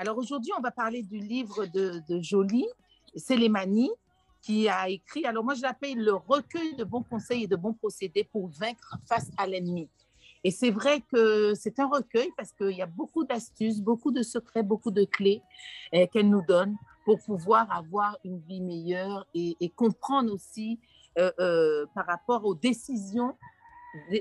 Alors aujourd'hui, on va parler du livre de, Jolie, Célémanie, qui a écrit, alors moi je l'appelle le recueil de bons conseils et de bons procédés pour vaincre face à l'ennemi. Et c'est vrai que c'est un recueil parce qu'il y a beaucoup d'astuces, beaucoup de secrets, beaucoup de clés eh, qu'elle nous donne pour pouvoir avoir une vie meilleure et, et comprendre aussi euh, euh, par rapport aux décisions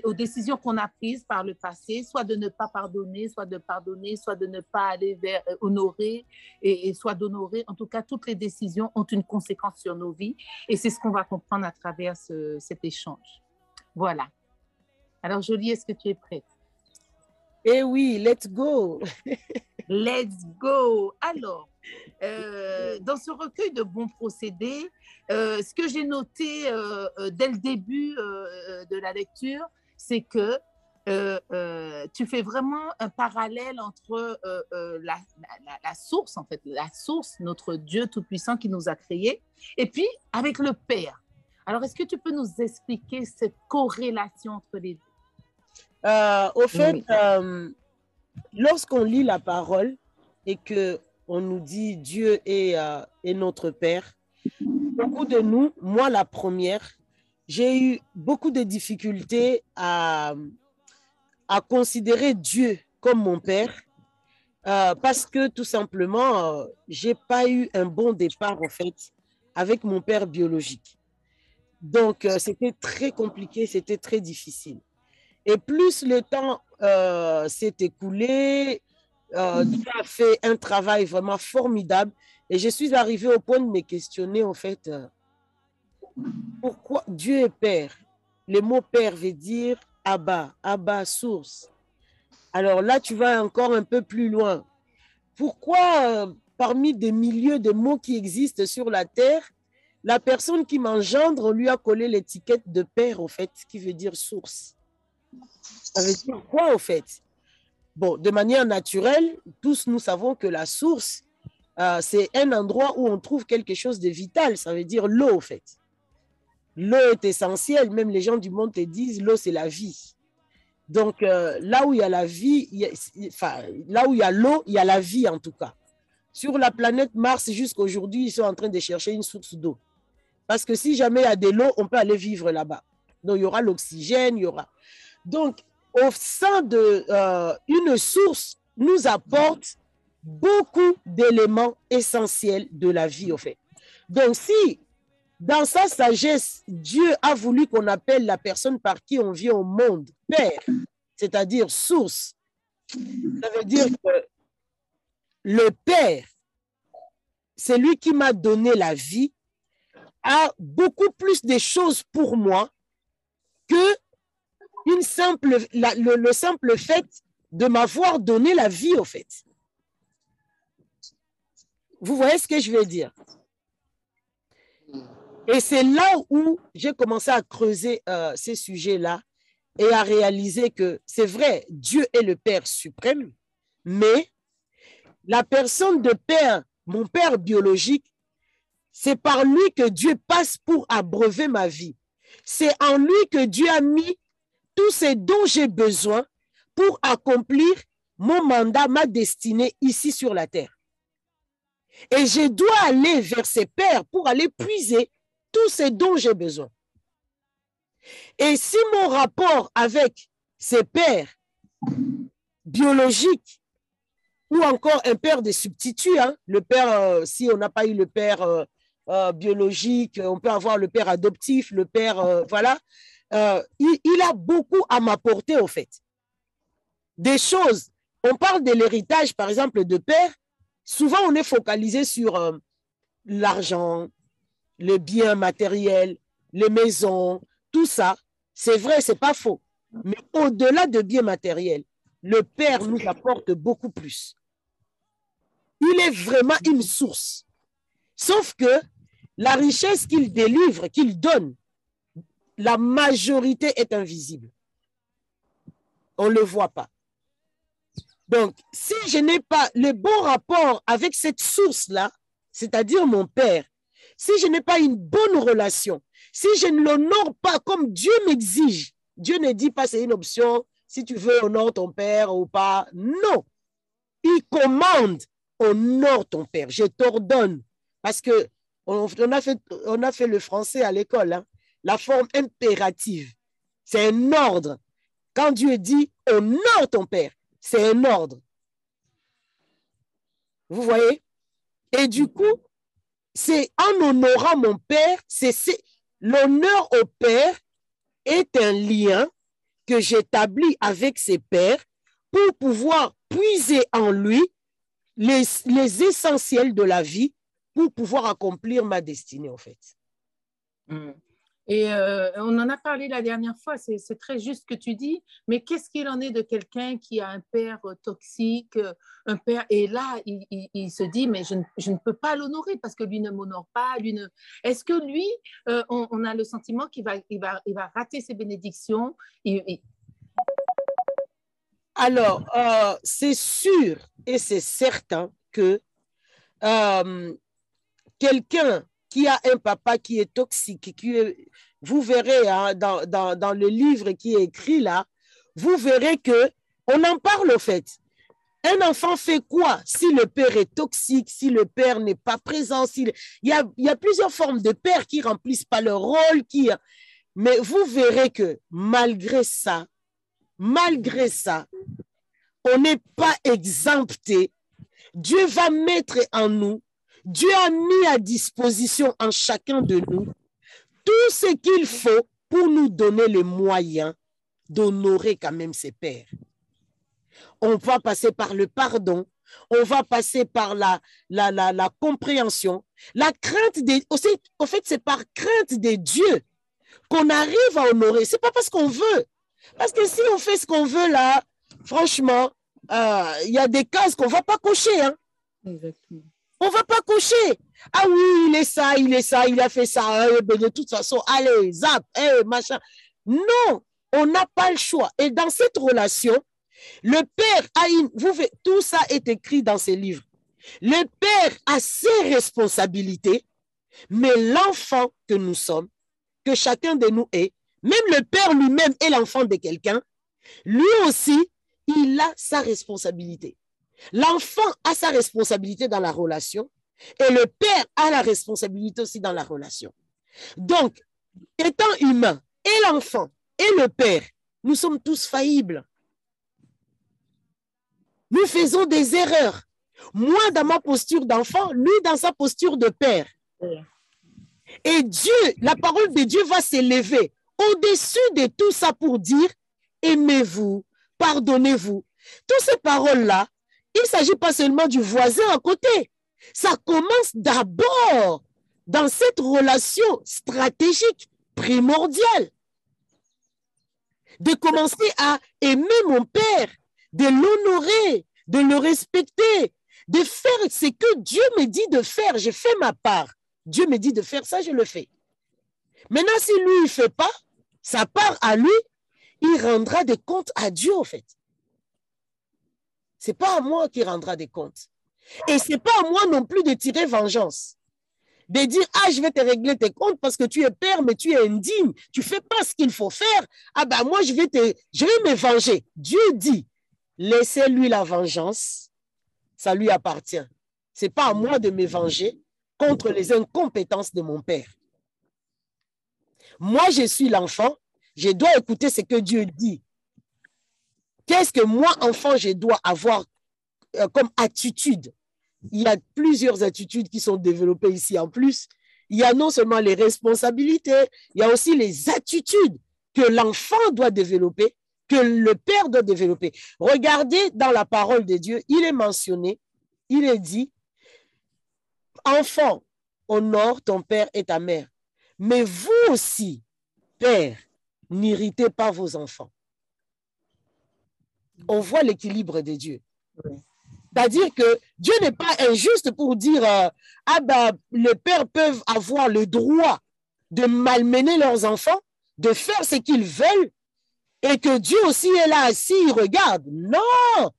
aux décisions qu'on a prises par le passé, soit de ne pas pardonner, soit de pardonner, soit de ne pas aller vers euh, honorer et, soit d'honorer. En tout cas, toutes les décisions ont une conséquence sur nos vies et c'est ce qu'on va comprendre à travers ce, cet échange. Voilà. Alors, Jolie, est-ce que tu es prête? Eh oui, let's go. let's go. Alors, euh, dans ce recueil de bons procédés, euh, ce que j'ai noté euh, dès le début de la lecture, c'est que tu fais vraiment un parallèle entre la, la, la, source, en fait, la source, notre Dieu Tout-Puissant qui nous a créés, et puis avec le Père. Alors, est-ce que tu peux nous expliquer cette corrélation entre les deux? Au fait, oui. Lorsqu'on lit la parole et que on nous dit Dieu est, euh, est, notre Père. Beaucoup de nous, moi la première, j'ai eu beaucoup de difficultés à, à considérer Dieu comme mon Père euh, parce que tout simplement, euh, j'ai pas eu un bon départ en fait avec mon père biologique. Donc, euh, c'était très compliqué, c'était très difficile. Et plus le temps euh, s'est écoulé, euh, Dieu a fait un travail vraiment formidable et je suis arrivée au point de me questionner en fait euh, pourquoi Dieu est Père? Le mot Père veut dire Abba, Abba, source. Alors là, tu vas encore un peu plus loin. Pourquoi euh, parmi des milliers de mots qui existent sur la terre, la personne qui m'engendre lui a collé l'étiquette de Père, au fait, qui veut dire source? Ça veut dire quoi, au fait? Bon, de manière naturelle, tous nous savons que la source, euh, c'est un endroit où on trouve quelque chose de vital, ça veut dire l'eau, en fait. L'eau est essentielle, même les gens du monde te disent l'eau, c'est la vie. Donc, euh, là où il y a la vie, là où il y a l'eau, il y a la vie en tout cas. Sur la planète Mars, jusqu'à aujourd'hui, ils sont en train de chercher une source d'eau. Parce que si jamais il y a de l'eau, on peut aller vivre là-bas. Donc, il y aura l'oxygène, il y aura. Donc, au sein de euh, une source nous apporte beaucoup d'éléments essentiels de la vie, au fait. Donc, si dans sa sagesse, Dieu a voulu qu'on appelle la personne par qui on vient au monde Père, c'est-à-dire source, ça veut dire que le Père, c'est lui qui m'a donné la vie, a beaucoup plus de choses pour moi que une simple, le, simple fait de m'avoir donné la vie, au fait. Vous voyez ce que je veux dire? Et c'est là où j'ai commencé à creuser euh, ces sujets-là et à réaliser que c'est vrai, Dieu est le Père suprême, mais la personne de Père, mon Père biologique, c'est par lui que Dieu passe pour abreuver ma vie. C'est en lui que Dieu a mis tout ce dont j'ai besoin pour accomplir mon mandat, ma destinée ici sur la terre. Et je dois aller vers ces pères pour aller puiser tout ce dont j'ai besoin. Et si mon rapport avec ces pères biologiques ou encore un père de substitut, hein, le père, euh, si on n'a pas eu le père euh, euh, biologique, on peut avoir le père adoptif, le père, voilà, euh, il, a beaucoup à m'apporter, au fait. Des choses. On parle de l'héritage, par exemple, de père. Souvent, on est focalisé sur euh, l'argent, les biens matériels, les maisons, tout ça. C'est vrai, c'est pas faux. Mais au-delà de biens matériels, le père nous apporte beaucoup plus. Il est vraiment une source. Sauf que la richesse qu'il délivre, qu'il donne, la majorité est invisible. On ne le voit pas. Donc, si je n'ai pas le bon rapport avec cette source-là, c'est-à-dire mon père, si je n'ai pas une bonne relation, si je ne l'honore pas comme Dieu m'exige, Dieu ne dit pas c'est une option, si tu veux honore ton père ou pas. Non. Il commande honore ton père. Je t'ordonne. Parce que on, a fait, le français à l'école, hein. La forme impérative. C'est un ordre. Quand Dieu dit honore ton père, c'est un ordre. Vous voyez? Et du coup, c'est en honorant mon père, c'est l'honneur au père est un lien que j'établis avec ses pères pour pouvoir puiser en lui les, essentiels de la vie pour pouvoir accomplir ma destinée, en fait. Mm. Et euh, on en a parlé la dernière fois, c'est très juste que tu dis, mais qu'est-ce qu'il en est de quelqu'un qui a un père euh, toxique, euh, un père, et là, il, se dit, mais je ne, peux pas l'honorer parce que lui ne m'honore pas, lui ne... Est-ce que lui, on, a le sentiment qu'il va, il va, il va rater ses bénédictions Alors, c'est sûr et c'est certain que quelqu'un qui a un papa qui est toxique, qui vous verrez hein, dans, dans, le livre qui est écrit là, vous verrez que on en parle au fait. Un enfant fait quoi si le père est toxique, si le père n'est pas présent il... y, a, y a plusieurs formes de pères qui remplissent pas leur rôle, qui... mais vous verrez que malgré ça, malgré ça, on n'est pas exempté. Dieu va mettre en nous Dieu a mis à disposition en chacun de nous tout ce qu'il faut pour nous donner les moyens d'honorer quand même ses pères. On va passer par le pardon, on va passer par la, compréhension, la crainte des... En fait, c'est par crainte de Dieu qu'on arrive à honorer. C'est pas parce qu'on veut. Parce que si on fait ce qu'on veut là, franchement, euh, il y a des cases qu'on va pas cocher. Hein. Exactement. On va pas coucher. Ah oui, il est ça, il est ça, il a fait ça. Eh ben, de toute façon, allez, zap, eh, machin. Non, on n'a pas le choix. Et dans cette relation, le père a une. Vous, tout ça est écrit dans ses livres. Le père a ses responsabilités, mais l'enfant que nous sommes, que chacun de nous est, même le père lui-même est l'enfant de quelqu'un, lui aussi, il a sa responsabilité. L'enfant a sa responsabilité dans la relation et le père a la responsabilité aussi dans la relation. Donc, étant humain, et l'enfant et le père, nous sommes tous faillibles. Nous faisons des erreurs. Moi dans ma posture d'enfant, lui dans sa posture de père. Et Dieu, la parole de Dieu va s'élever au-dessus de tout ça pour dire, aimez-vous, pardonnez-vous. Toutes ces paroles-là, il ne s'agit pas seulement du voisin à côté. Ça commence d'abord dans cette relation stratégique primordiale. De commencer à aimer mon père, de l'honorer, de le respecter, de faire ce que Dieu me dit de faire. Je fais ma part. Dieu me dit de faire ça, je le fais. Maintenant, si lui, ne fait pas sa part à lui, il rendra des comptes à Dieu, en fait. C'est pas à moi qui rendra des comptes. Et c'est pas à moi non plus de tirer vengeance. De dire, ah, je vais te régler tes comptes parce que tu es père, mais tu es indigne. Tu fais pas ce qu'il faut faire. Ah ben, moi, je vais te, je vais me venger. Dieu dit, laissez-lui la vengeance. Ça lui appartient. C'est pas à moi de me venger contre les incompétences de mon père. Moi, je suis l'enfant. Je dois écouter ce que Dieu dit. Qu'est-ce que moi, enfant, je dois avoir euh, comme attitude? Il y a plusieurs attitudes qui sont développées ici en plus. Il y a non seulement les responsabilités, il y a aussi les attitudes que l'enfant doit développer, que le père doit développer. Regardez dans la parole de Dieu, il est mentionné, il est dit, enfant, honore ton père et ta mère. Mais vous aussi, père, n'irritez pas vos enfants on voit l'équilibre de Dieu. C'est-à-dire que Dieu n'est pas injuste pour dire euh, ah ben les pères peuvent avoir le droit de malmener leurs enfants, de faire ce qu'ils veulent, et que Dieu aussi est là assis, il regarde. Non,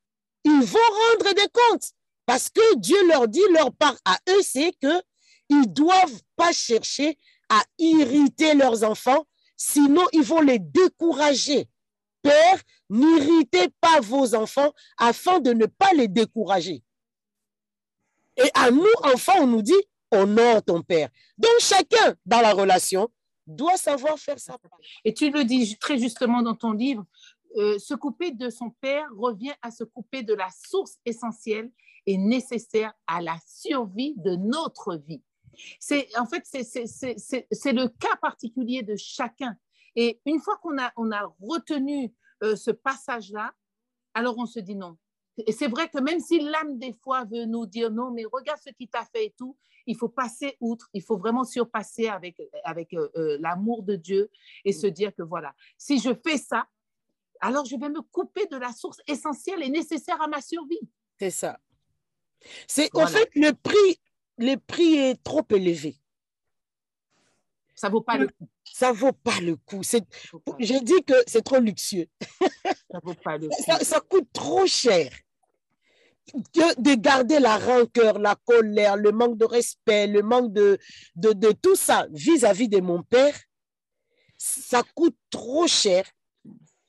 ils vont rendre des comptes parce que Dieu leur dit leur part à eux, c'est que ils doivent pas chercher à irriter leurs enfants, sinon ils vont les décourager. N'irritez pas vos enfants afin de ne pas les décourager. Et à nous, enfants, on nous dit, honore ton père. Donc, chacun dans la relation doit savoir faire ça. Et tu le dis très justement dans ton livre, euh, se couper de son père revient à se couper de la source essentielle et nécessaire à la survie de notre vie. C'est en fait c'est le cas particulier de chacun. Et une fois qu'on a on a retenu euh, ce passage-là, alors on se dit non. Et c'est vrai que même si l'âme des fois veut nous dire non, mais regarde ce qui t'a fait et tout, il faut passer outre, il faut vraiment surpasser avec, avec euh, euh, l'amour de Dieu et se dire que voilà, si je fais ça, alors je vais me couper de la source essentielle et nécessaire à ma survie. C'est ça. C'est en fait le prix, le prix est trop élevé. Ça vaut pas le coup. Ça vaut pas le coup. J'ai dit que c'est trop luxueux. Ça vaut pas le coup. Ça, coûte trop cher. Que de garder la rancœur, la colère, le manque de respect, le manque de, de, de tout ça vis-à-vis de mon père, ça coûte trop cher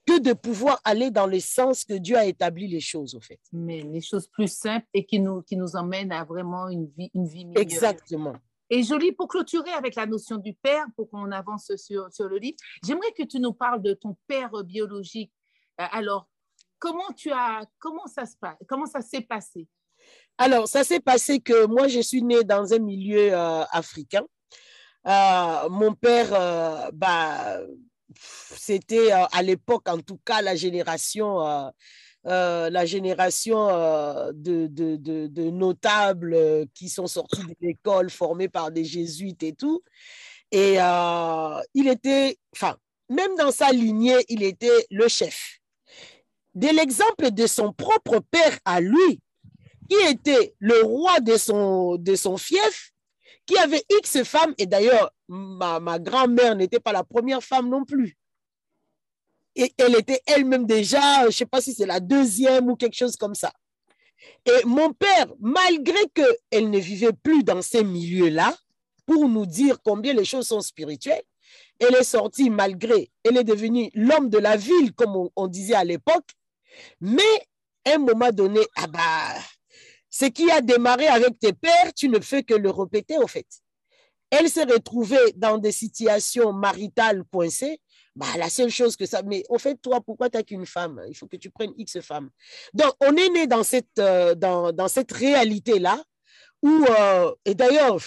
que de pouvoir aller dans le sens que Dieu a établi les choses, au fait. Mais les choses plus simples et qui nous, qui nous emmènent à vraiment une vie, une vie meilleure. Exactement. Et joli, pour clôturer avec la notion du père, pour qu'on avance sur, le livre, j'aimerais que tu nous parles de ton père biologique. Euh, alors, comment tu as, comment ça s'est passé? Alors, ça s'est passé que moi, je suis née dans un milieu euh, africain. Euh, mon père, bah, c'était à l'époque, en tout cas, la génération euh, la génération euh, de, de, de, notables euh, qui sont sortis de l'école formés par des jésuites et tout. Et il était, enfin, même dans sa lignée, il était le chef. De l'exemple de son propre père à lui, qui était le roi de son, de son fief, qui avait X femmes, et d'ailleurs, ma, ma grand-mère n'était pas la première femme non plus et elle était elle-même déjà, je ne sais pas si c'est la deuxième ou quelque chose comme ça. Et mon père, malgré qu'elle ne vivait plus dans ces milieux-là, pour nous dire combien les choses sont spirituelles, elle est sortie malgré, elle est devenue l'homme de la ville, comme on, disait à l'époque, mais à un moment donné, ah bah, ce qui a démarré avec tes pères, tu ne fais que le répéter au fait. Elle s'est retrouvée dans des situations maritales coincées bah, la seule chose que ça. Mais au fait, toi, pourquoi tu n'as qu'une femme? Il faut que tu prennes X femmes. Donc, on est né dans cette, euh, dans, dans, cette réalité-là. Où, euh, et d'ailleurs,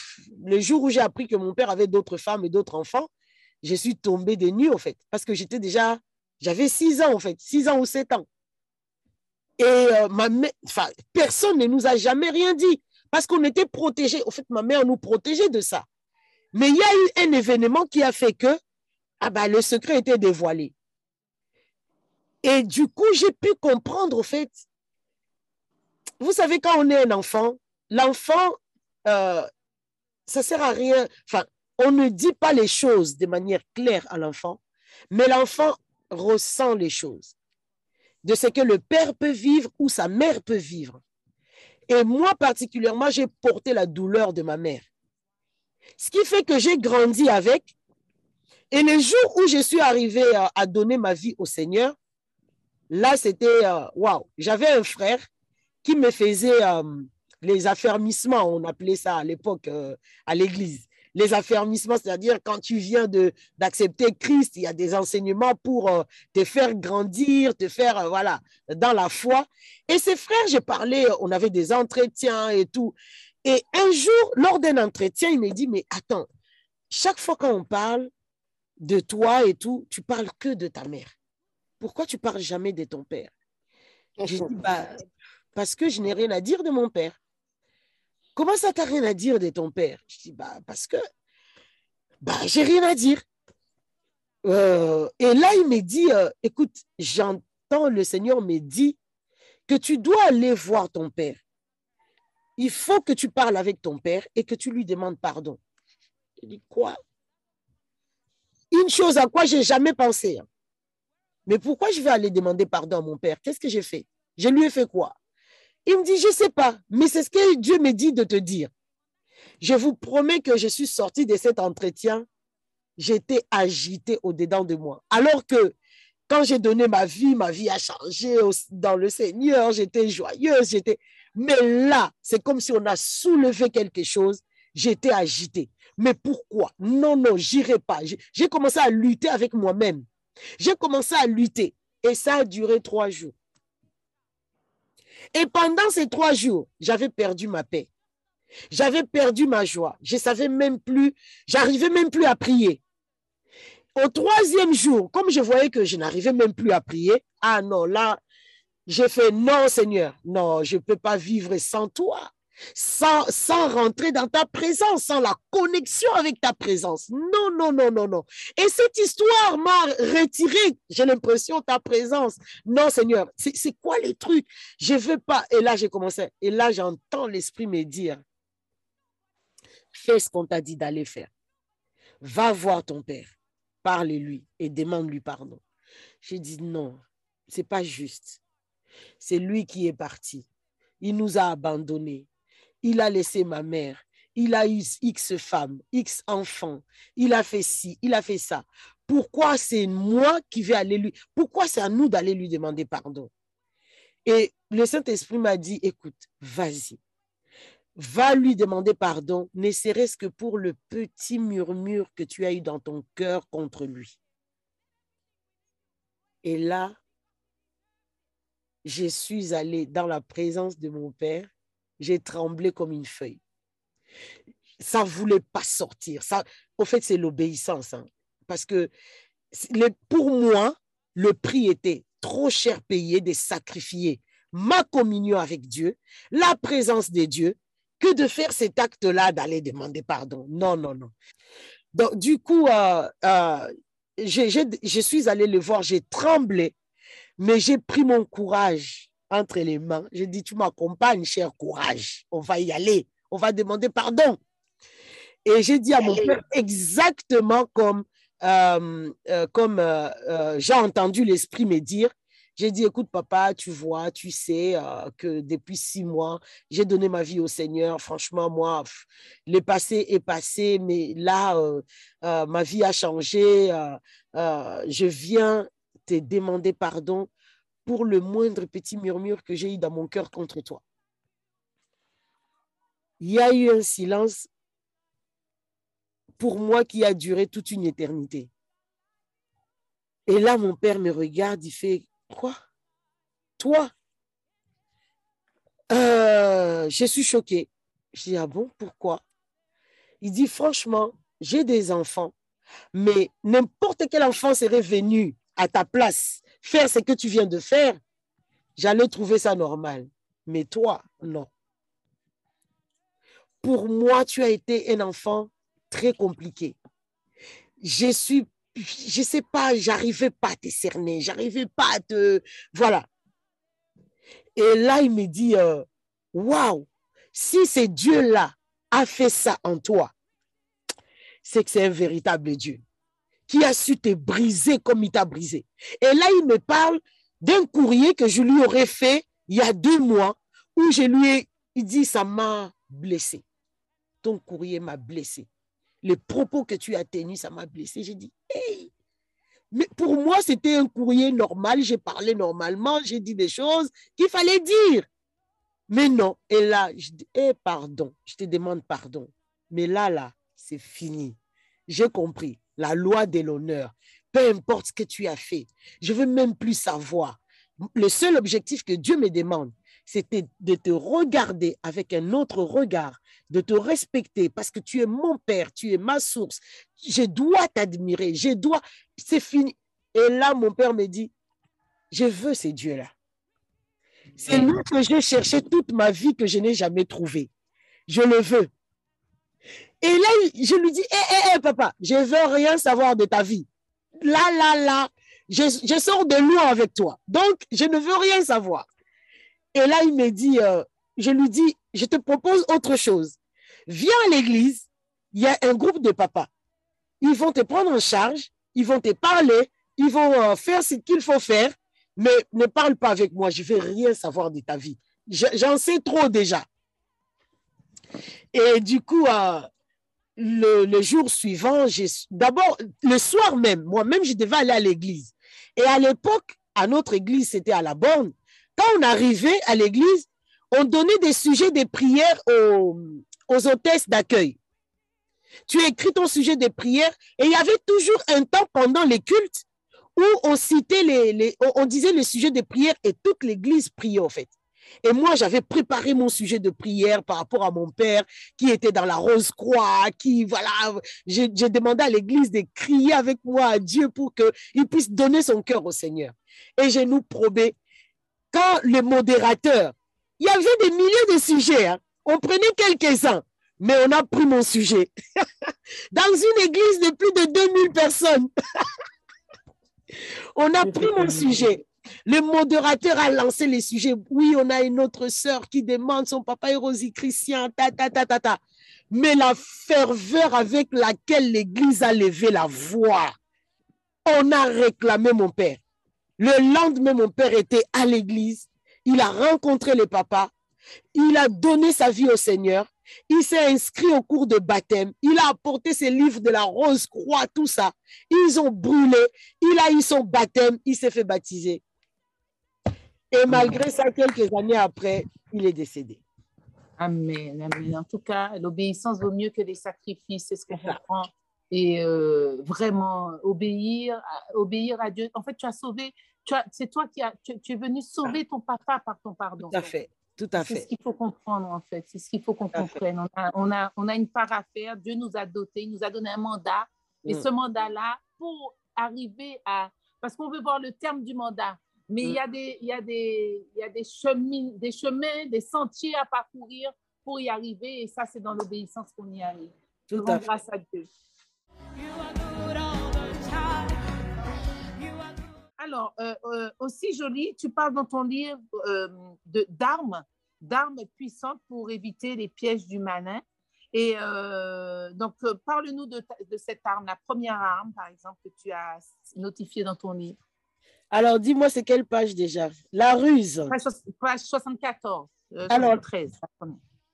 le jour où j'ai appris que mon père avait d'autres femmes et d'autres enfants, je suis tombée des nues, en fait, parce que j'étais déjà. J'avais six ans, en fait, six ans ou sept ans. Et euh, ma enfin, personne ne nous a jamais rien dit, parce qu'on était protégés. En fait, ma mère nous protégeait de ça. Mais il y a eu un événement qui a fait que ah ben, le secret était dévoilé. Et du coup, j'ai pu comprendre, au fait, vous savez, quand on est un enfant, l'enfant, euh, ça sert à rien. Enfin, on ne dit pas les choses de manière claire à l'enfant, mais l'enfant ressent les choses de ce que le père peut vivre ou sa mère peut vivre. Et moi particulièrement, j'ai porté la douleur de ma mère. Ce qui fait que j'ai grandi avec et le jour où je suis arrivée à, donner ma vie au Seigneur, là, c'était euh, waouh. J'avais un frère qui me faisait euh, les affermissements, on appelait ça à l'époque euh, à l'église. Les affermissements, c'est-à-dire quand tu viens d'accepter Christ, il y a des enseignements pour te faire grandir, te faire, voilà, dans la foi. Et ces frères, j'ai parlé, on avait des entretiens et tout. Et un jour, lors d'un entretien, il me dit, mais attends, chaque fois qu'on parle, de toi et tout, tu parles que de ta mère. Pourquoi tu parles jamais de ton père? J'ai dit, bah, parce que je n'ai rien à dire de mon père. Comment ça, t'as rien à dire de ton père? Je dis, bah, parce que, bah, j'ai rien à dire. Euh, et là, il me dit, euh, écoute, j'entends le Seigneur me dit que tu dois aller voir ton père. Il faut que tu parles avec ton père et que tu lui demandes pardon. Je dis, quoi? Une chose à quoi j'ai jamais pensé. Hein. Mais pourquoi je vais aller demander pardon à mon père? Qu'est-ce que j'ai fait? Je lui ai fait quoi? Il me dit, je ne sais pas, mais c'est ce que Dieu me dit de te dire. Je vous promets que je suis sortie de cet entretien, j'étais agitée au-dedans de moi. Alors que quand j'ai donné ma vie, ma vie a changé dans le Seigneur, j'étais joyeuse, j'étais... Mais là, c'est comme si on a soulevé quelque chose. J'étais agité. Mais pourquoi? Non, non, j'irai pas. J'ai commencé à lutter avec moi-même. J'ai commencé à lutter. Et ça a duré trois jours. Et pendant ces trois jours, j'avais perdu ma paix. J'avais perdu ma joie. Je savais même plus, j'arrivais même plus à prier. Au troisième jour, comme je voyais que je n'arrivais même plus à prier, ah non, là, j'ai fait non, Seigneur, non, je ne peux pas vivre sans toi, sans, rentrer dans ta présence, sans la connexion avec ta présence. Non, non, non, non, non. Et cette histoire m'a retiré, j'ai l'impression, ta présence. Non, Seigneur, c'est quoi les trucs Je ne veux pas. Et là, j'ai commencé, et là, j'entends l'Esprit me dire, fais ce qu'on t'a dit d'aller faire. Va voir ton Père parle-lui et demande-lui pardon. J'ai dit non, c'est pas juste. C'est lui qui est parti. Il nous a abandonnés. Il a laissé ma mère. Il a eu X femmes, X enfants. Il a fait ci, il a fait ça. Pourquoi c'est moi qui vais aller lui Pourquoi c'est à nous d'aller lui demander pardon? Et le Saint-Esprit m'a dit, écoute, vas-y va lui demander pardon, ne serait-ce que pour le petit murmure que tu as eu dans ton cœur contre lui. Et là, je suis allée dans la présence de mon père, j'ai tremblé comme une feuille. Ça ne voulait pas sortir. Ça, au fait, c'est l'obéissance. Hein. parce que pour moi, le prix était trop cher payé de sacrifier ma communion avec Dieu, la présence de Dieu, que de faire cet acte-là, d'aller demander pardon. Non, non, non. Du coup, euh, euh, je suis allée le voir, j'ai tremblé, mais j'ai pris mon courage entre les mains. J'ai dit, tu m'accompagnes, cher courage. On va y aller. On va demander pardon. Et j'ai dit à mon père exactement comme, euh, comme j'ai entendu l'esprit me dire, j'ai dit, écoute, papa, tu vois, tu sais euh, que depuis six mois, j'ai donné ma vie au Seigneur. Franchement, moi, le passé est passé, mais là, euh, euh, ma vie a changé. je viens te demander pardon pour le moindre petit murmure que j'ai eu dans mon cœur contre toi. Il y a eu un silence pour moi qui a duré toute une éternité. Et là, mon père me regarde, il fait, Quoi? Toi? Euh, Je suis choquée. Je dis, ah bon, pourquoi? Il dit, franchement, j'ai des enfants, mais n'importe quel enfant serait venu à ta place faire ce que tu viens de faire, j'allais trouver ça normal. Mais toi, non. Pour moi, tu as été un enfant très compliqué. Je suis je sais pas, j'arrivais pas à te cerner, j'arrivais pas à te. Voilà. Et là, il me dit euh, Waouh, si c'est Dieu-là a fait ça en toi, c'est que c'est un véritable Dieu qui a su te briser comme il t'a brisé. Et là, il me parle d'un courrier que je lui aurais fait il y a deux mois où je lui ai dit Ça m'a blessé. Ton courrier m'a blessé les propos que tu as tenus, ça m'a blessé. J'ai dit, hey, mais pour moi, c'était un courrier normal. J'ai parlé normalement, j'ai dit des choses qu'il fallait dire. Mais non. Et là, je dis, hey, pardon, je te demande pardon. Mais là, là, c'est fini. J'ai compris. La loi de l'honneur. Peu importe ce que tu as fait, je veux même plus savoir. Le seul objectif que Dieu me demande, c'était de te regarder avec un autre regard, de te respecter parce que tu es mon père, tu es ma source. Je dois t'admirer, je dois. C'est fini. Et là, mon père me dit, je veux ces dieux-là. C'est lui que j'ai cherché toute ma vie que je n'ai jamais trouvé. Je le veux. Et là, je lui dis, hé, hé, hé, papa, je veux rien savoir de ta vie. Là, là, là, je, je sors de loin avec toi. Donc, je ne veux rien savoir. Et là, il me dit, euh, je lui dis, je te propose autre chose. Viens à l'église, il y a un groupe de papas. Ils vont te prendre en charge, ils vont te parler, ils vont euh, faire ce qu'il faut faire, mais ne parle pas avec moi, je ne veux rien savoir de ta vie. J'en sais trop déjà. Et du coup, euh, le, jour suivant, d'abord, le soir même, moi-même, je devais aller à l'église. Et à l'époque, à notre église, c'était à la borne. Quand on arrivait à l'église, on donnait des sujets de prières aux, aux hôtesses d'accueil. Tu écris ton sujet de prière et il y avait toujours un temps pendant les cultes où on citait les, les on disait le sujet de prière et toute l'église priait en fait. Et moi, j'avais préparé mon sujet de prière par rapport à mon père qui était dans la Rose Croix, qui, voilà, j'ai demandé à l'église de crier avec moi à Dieu pour qu'il puisse donner son cœur au Seigneur. Et j'ai nous probé, quand le modérateur, il y avait des milliers de sujets, hein. on prenait quelques-uns, mais on a pris mon sujet. Dans une église de plus de 2000 personnes, on a pris mon sujet. Le modérateur a lancé les sujets. Oui, on a une autre sœur qui demande son papa est Christian, ta, ta, ta, ta, ta. Mais la ferveur avec laquelle l'Église a levé la voix, on a réclamé mon père. Le lendemain, mon père était à l'église. Il a rencontré le papa. Il a donné sa vie au Seigneur. Il s'est inscrit au cours de baptême. Il a apporté ses livres de la Rose Croix, tout ça. Ils ont brûlé. Il a eu son baptême. Il s'est fait baptiser. Et malgré ça, quelques années après, il est décédé. Amen, amen. En tout cas, l'obéissance vaut mieux que les sacrifices, c'est ce qu'on comprend. Et euh, vraiment, obéir, obéir à Dieu. En fait, tu as sauvé, c'est toi qui as, tu, es venu sauver ton papa par ton pardon. Tout à fait. Tout à fait. C'est ce qu'il faut comprendre, en fait. C'est ce qu'il faut qu'on comprenne. On a, on, a, on a, une part à faire. Dieu nous a dotés, il nous a donné un mandat. Et mm. ce mandat-là, pour arriver à. Parce qu'on veut voir le terme du mandat. Mais il y a mm. des, il y a des, il y a des, chemins, des chemins, des sentiers à parcourir pour y arriver. Et ça, c'est dans l'obéissance qu'on y arrive. Tout à grâce à Dieu. Alors, euh, euh, aussi joli, tu parles dans ton livre euh, d'armes, d'armes puissantes pour éviter les pièges du malin. Et donc, parle-nous de, de, cette arme, la première arme, par exemple, que tu as notifiée dans ton livre. Alors, dis-moi, c'est quelle page déjà? La ruse. Page 74. Euh, Alors, 13,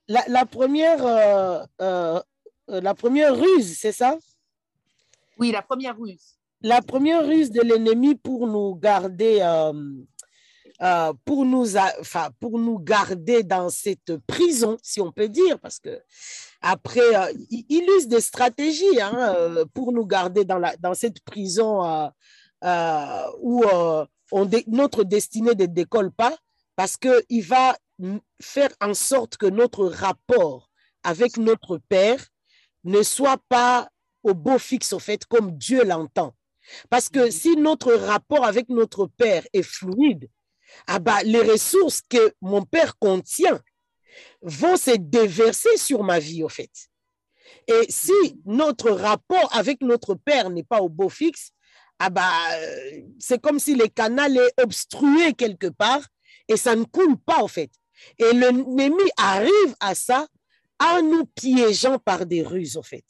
la, première, euh, euh, la première ruse, c'est ça? Oui, la première ruse. La première ruse de l'ennemi pour nous garder, pour, nous, pour nous garder dans cette prison, si on peut dire, parce que après, il, use des stratégies hein, pour nous garder dans, la, dans cette prison euh, où euh, notre destinée ne décolle pas parce qu'il va faire en sorte que notre rapport avec notre Père ne soit pas au beau fixe, au fait, comme Dieu l'entend. Parce que si notre rapport avec notre Père est fluide, ah bah, les ressources que mon Père contient vont se déverser sur ma vie, au fait. Et si notre rapport avec notre Père n'est pas au beau fixe, ah bah, euh, c'est comme si le canal est obstrué quelque part et ça ne coule pas en fait. Et l'ennemi arrive à ça en nous piégeant par des ruses en fait.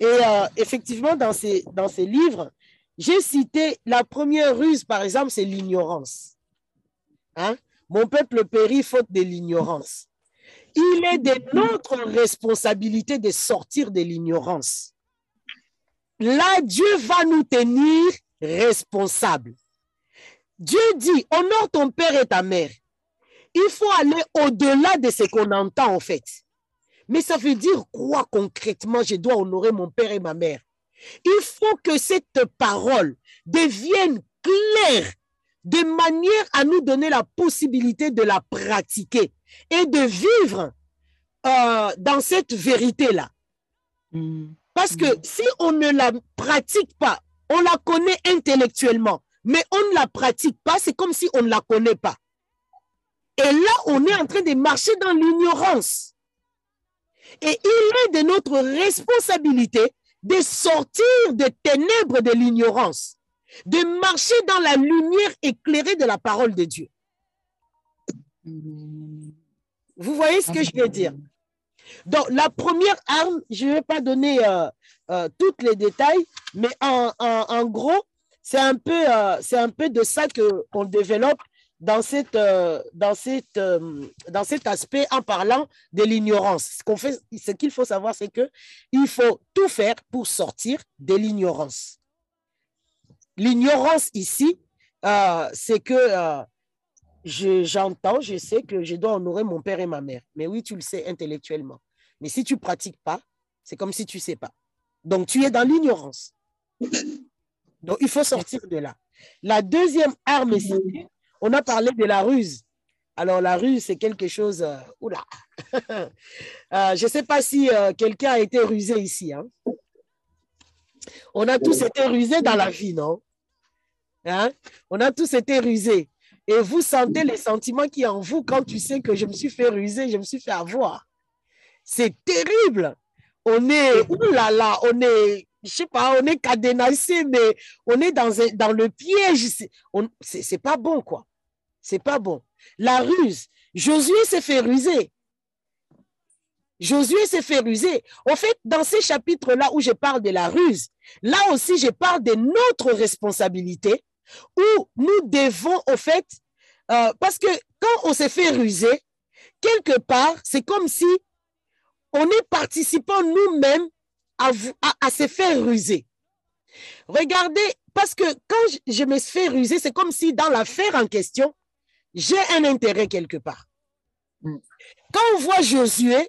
Et euh, effectivement, dans ces, dans livres, j'ai cité la première ruse, par exemple, c'est l'ignorance. Hein? Mon peuple périt faute de l'ignorance. Il est de notre responsabilité de sortir de l'ignorance là, Dieu va nous tenir responsables. Dieu dit, honore ton père et ta mère. Il faut aller au-delà de ce qu'on entend en fait. Mais ça veut dire quoi concrètement je dois honorer mon père et ma mère? Il faut que cette parole devienne claire de manière à nous donner la possibilité de la pratiquer et de vivre euh, dans cette vérité-là. Hmm. Parce que si on ne la pratique pas, on la connaît intellectuellement, mais on ne la pratique pas, c'est comme si on ne la connaît pas. Et là, on est en train de marcher dans l'ignorance. Et il est de notre responsabilité de sortir des ténèbres de l'ignorance, de marcher dans la lumière éclairée de la parole de Dieu. Vous voyez ce que je veux dire? Donc, la première arme, je ne vais pas donner euh, euh, tous les détails, mais en, gros, c'est un, peu, euh, un peu de ça qu'on développe dans, cette, dans, cette, dans cet aspect en parlant de l'ignorance. Ce qu'on fait, ce qu'il faut savoir, c'est qu'il faut tout faire pour sortir de l'ignorance. L'ignorance ici, c'est que j'entends, je, sais que je dois honorer mon père et ma mère. Mais oui, tu le sais intellectuellement. Mais si tu pratiques pas, c'est comme si tu sais pas. Donc, tu es dans l'ignorance. Donc, il faut sortir de là. La deuxième arme, on a parlé de la ruse. Alors, la ruse, c'est quelque chose. Euh, oula! Euh, je ne sais pas si euh, quelqu'un a été rusé ici. Hein. On a tous été rusés dans la vie, non? Hein? On a tous été rusés. Et vous sentez les sentiments qui en vous quand tu sais que je me suis fait ruser, je me suis fait avoir. C'est terrible. On est, oulala, on est, je sais pas, on est cadenassé, mais on est dans, dans le piège. C'est pas bon, quoi. C'est pas bon. La ruse. Josué s'est fait ruser. Josué s'est fait ruser. En fait, dans ces chapitres-là où je parle de la ruse, là aussi, je parle de notre responsabilité où nous devons, au fait, euh, parce que quand on s'est fait ruser, quelque part, c'est comme si on est participant nous-mêmes à, à, se faire ruser. Regardez, parce que quand je me fait ruser, c'est comme si dans l'affaire en question, j'ai un intérêt quelque part. Mm. Quand on voit Josué,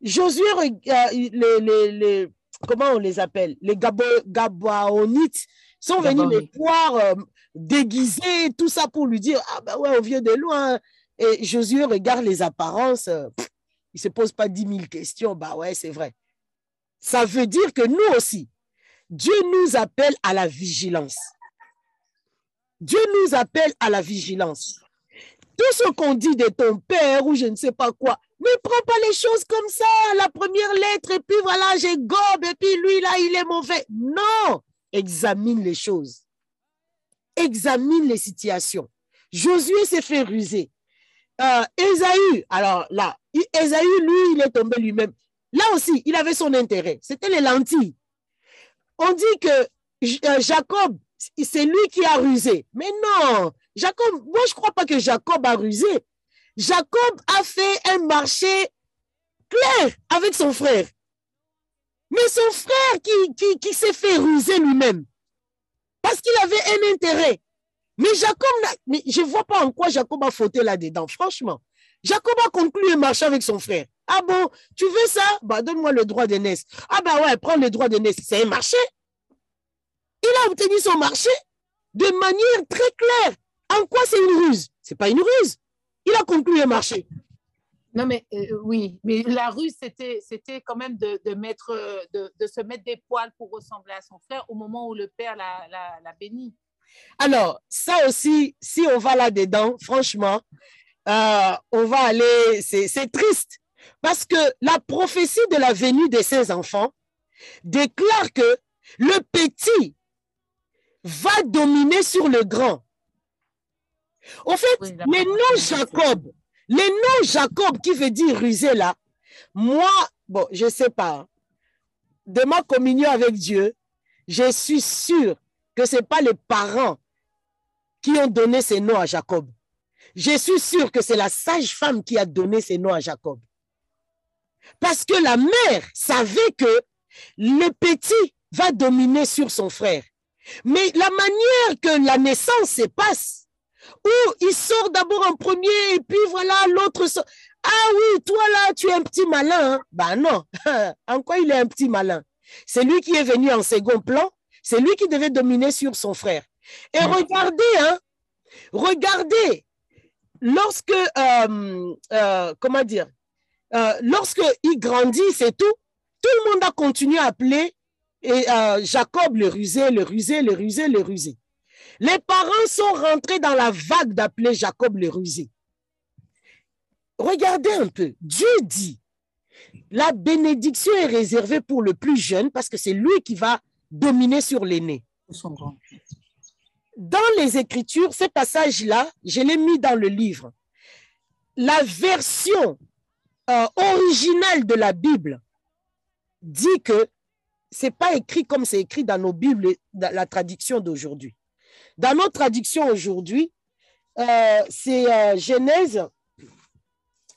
Josué, euh, les, les, comment on les appelle? Les Gabaonites sont venus les voir euh, déguisés, tout ça pour lui dire Ah ben ouais, on vient de loin. Et Josué regarde les apparences, euh, il ne se pose pas dix mille questions. Bah ouais, c'est vrai. Ça veut dire que nous aussi, Dieu nous appelle à la vigilance. Dieu nous appelle à la vigilance. Tout ce qu'on dit de ton père ou je ne sais pas quoi, ne prends pas les choses comme ça, la première lettre, et puis voilà, j'ai gobe, et puis lui, là, il est mauvais. Non, examine les choses. Examine les situations. Josué s'est fait ruser. Euh, Esaü, alors là, Esaü, lui, il est tombé lui-même. Là aussi, il avait son intérêt. C'était les lentilles. On dit que euh, Jacob, c'est lui qui a rusé. Mais non, Jacob, moi je ne crois pas que Jacob a rusé. Jacob a fait un marché clair avec son frère. Mais son frère qui, s'est fait ruser lui-même. Parce qu'il avait un intérêt. Mais Jacob, je ne vois pas en quoi Jacob a fauté là-dedans, franchement. Jacob a conclu un marché avec son frère. Ah bon, tu veux ça? Bah, donne-moi le droit d'aînesse. Ah bah ouais, prends le droit d'aînesse. C'est un marché. Il a obtenu son marché de manière très claire. En quoi c'est une ruse? C'est pas une ruse. Il a conclu un marché. Non, mais euh, oui, mais la ruse, c'était, c'était quand même de, de mettre, de, de, se mettre des poils pour ressembler à son frère au moment où le père l'a, l'a, l'a béni. Alors, ça aussi, si on va là-dedans, franchement, euh, on va aller, c'est, c'est triste, parce que la prophétie de la venue de ses enfants déclare que le petit va dominer sur le grand. En fait, les noms Jacob, les noms Jacob qui veut dire rusé là, moi, bon, je ne sais pas, de ma communion avec Dieu, je suis sûr que ce n'est pas les parents qui ont donné ces noms à Jacob. Je suis sûr que c'est la sage-femme qui a donné ces noms à Jacob. Parce que la mère savait que le petit va dominer sur son frère. Mais la manière que la naissance se passe, où il sort d'abord en premier et puis voilà, l'autre sort. Ah oui, toi là, tu es un petit malin. Hein? Ben non, en quoi il est un petit malin? C'est lui qui est venu en second plan, c'est lui qui devait dominer sur son frère. Et regardez, hein, regardez, lorsque, euh, euh, comment dire, euh, lorsque il grandit, c'est tout, tout le monde a continué à appeler et, Jacob le rusé, le rusé, le rusé, le rusé. Les parents sont rentrés dans la vague d'appeler Jacob le rusé. Regardez un peu. Dieu dit, la bénédiction est réservée pour le plus jeune parce que c'est lui qui va dominer sur l'aîné. Dans les Écritures, ce passage-là, je l'ai mis dans le livre. La version euh, originale de la Bible dit que c'est pas écrit comme c'est écrit dans nos Bibles, dans la traduction d'aujourd'hui. Dans notre traduction aujourd'hui, euh, c'est euh, Genèse,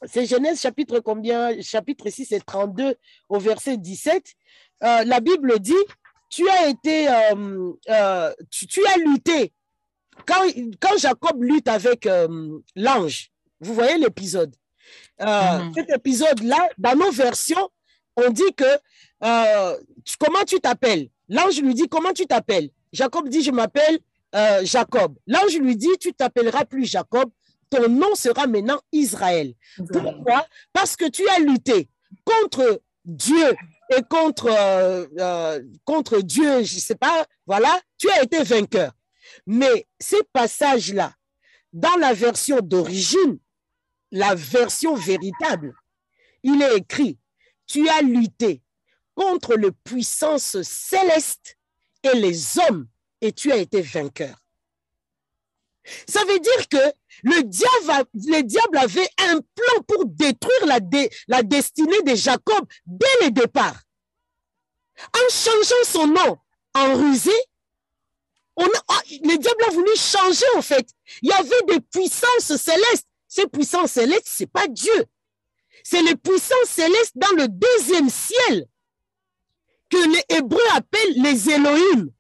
c'est Genèse chapitre combien Chapitre 6 c'est 32 au verset 17. Euh, la Bible dit, tu as été, tu, as lutté quand, quand Jacob lutte avec l'ange, vous voyez l'épisode. Mhm. Cet épisode-là, dans nos versions, on dit que tu- comment tu t'appelles? L'ange lui dit comment tu t'appelles? Jacob dit je m'appelle euh, Jacob. L'ange lui dit tu t'appelleras plus Jacob, ton nom sera maintenant Israël. Pourquoi? Parce que tu as lutté contre Dieu et contre, euh, euh, contre Dieu, je ne sais pas, voilà, tu as été vainqueur. Mais ces passages-là, dans la version d'origine, la version véritable, il est écrit, tu as lutté contre les puissances célestes et les hommes et tu as été vainqueur. Ça veut dire que le diable, avait un plan pour détruire la, dé- la destinée de Jacob dès le départ. En changeant son nom en rusé, on a- ah, le diable a voulu changer en fait. Il y avait des puissances célestes. Ces puissances célestes, ce n'est pas Dieu. C'est les puissances célestes dans le deuxième ciel que les Hébreux appellent les Elohim.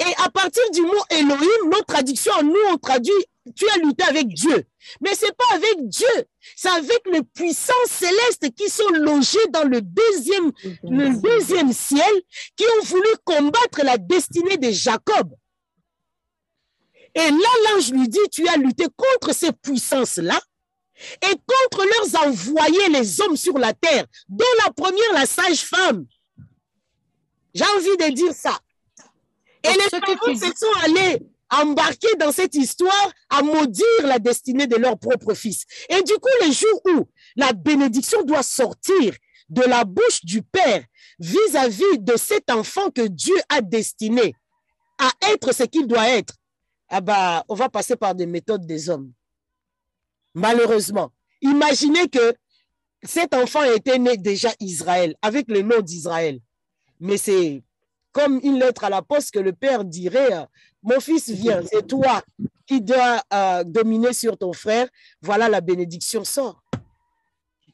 Et à partir du mot Elohim, notre traduction, nous, on traduit tu as lutté avec Dieu. Mais ce n'est pas avec Dieu, c'est avec les puissances célestes qui sont logées dans le deuxième, le deuxième ciel, qui ont voulu combattre la destinée de Jacob. Et là, l'ange lui dit, tu as lutté contre ces puissances-là et contre leurs envoyés, les hommes sur la terre, dont la première, la sage-femme. J'ai envie de dire ça. Et les tu se sont allés embarquer dans cette histoire à maudire la destinée de leur propre fils. Et du coup, le jour où la bénédiction doit sortir de la bouche du Père vis-à-vis de cet enfant que Dieu a destiné à être ce qu'il doit être, ah bah, on va passer par des méthodes des hommes. Malheureusement. Imaginez que cet enfant était né déjà Israël, avec le nom d'Israël. Mais c'est comme une lettre à la poste que le père dirait, euh, mon fils vient, c'est toi qui dois euh, dominer sur ton frère. Voilà, la bénédiction sort.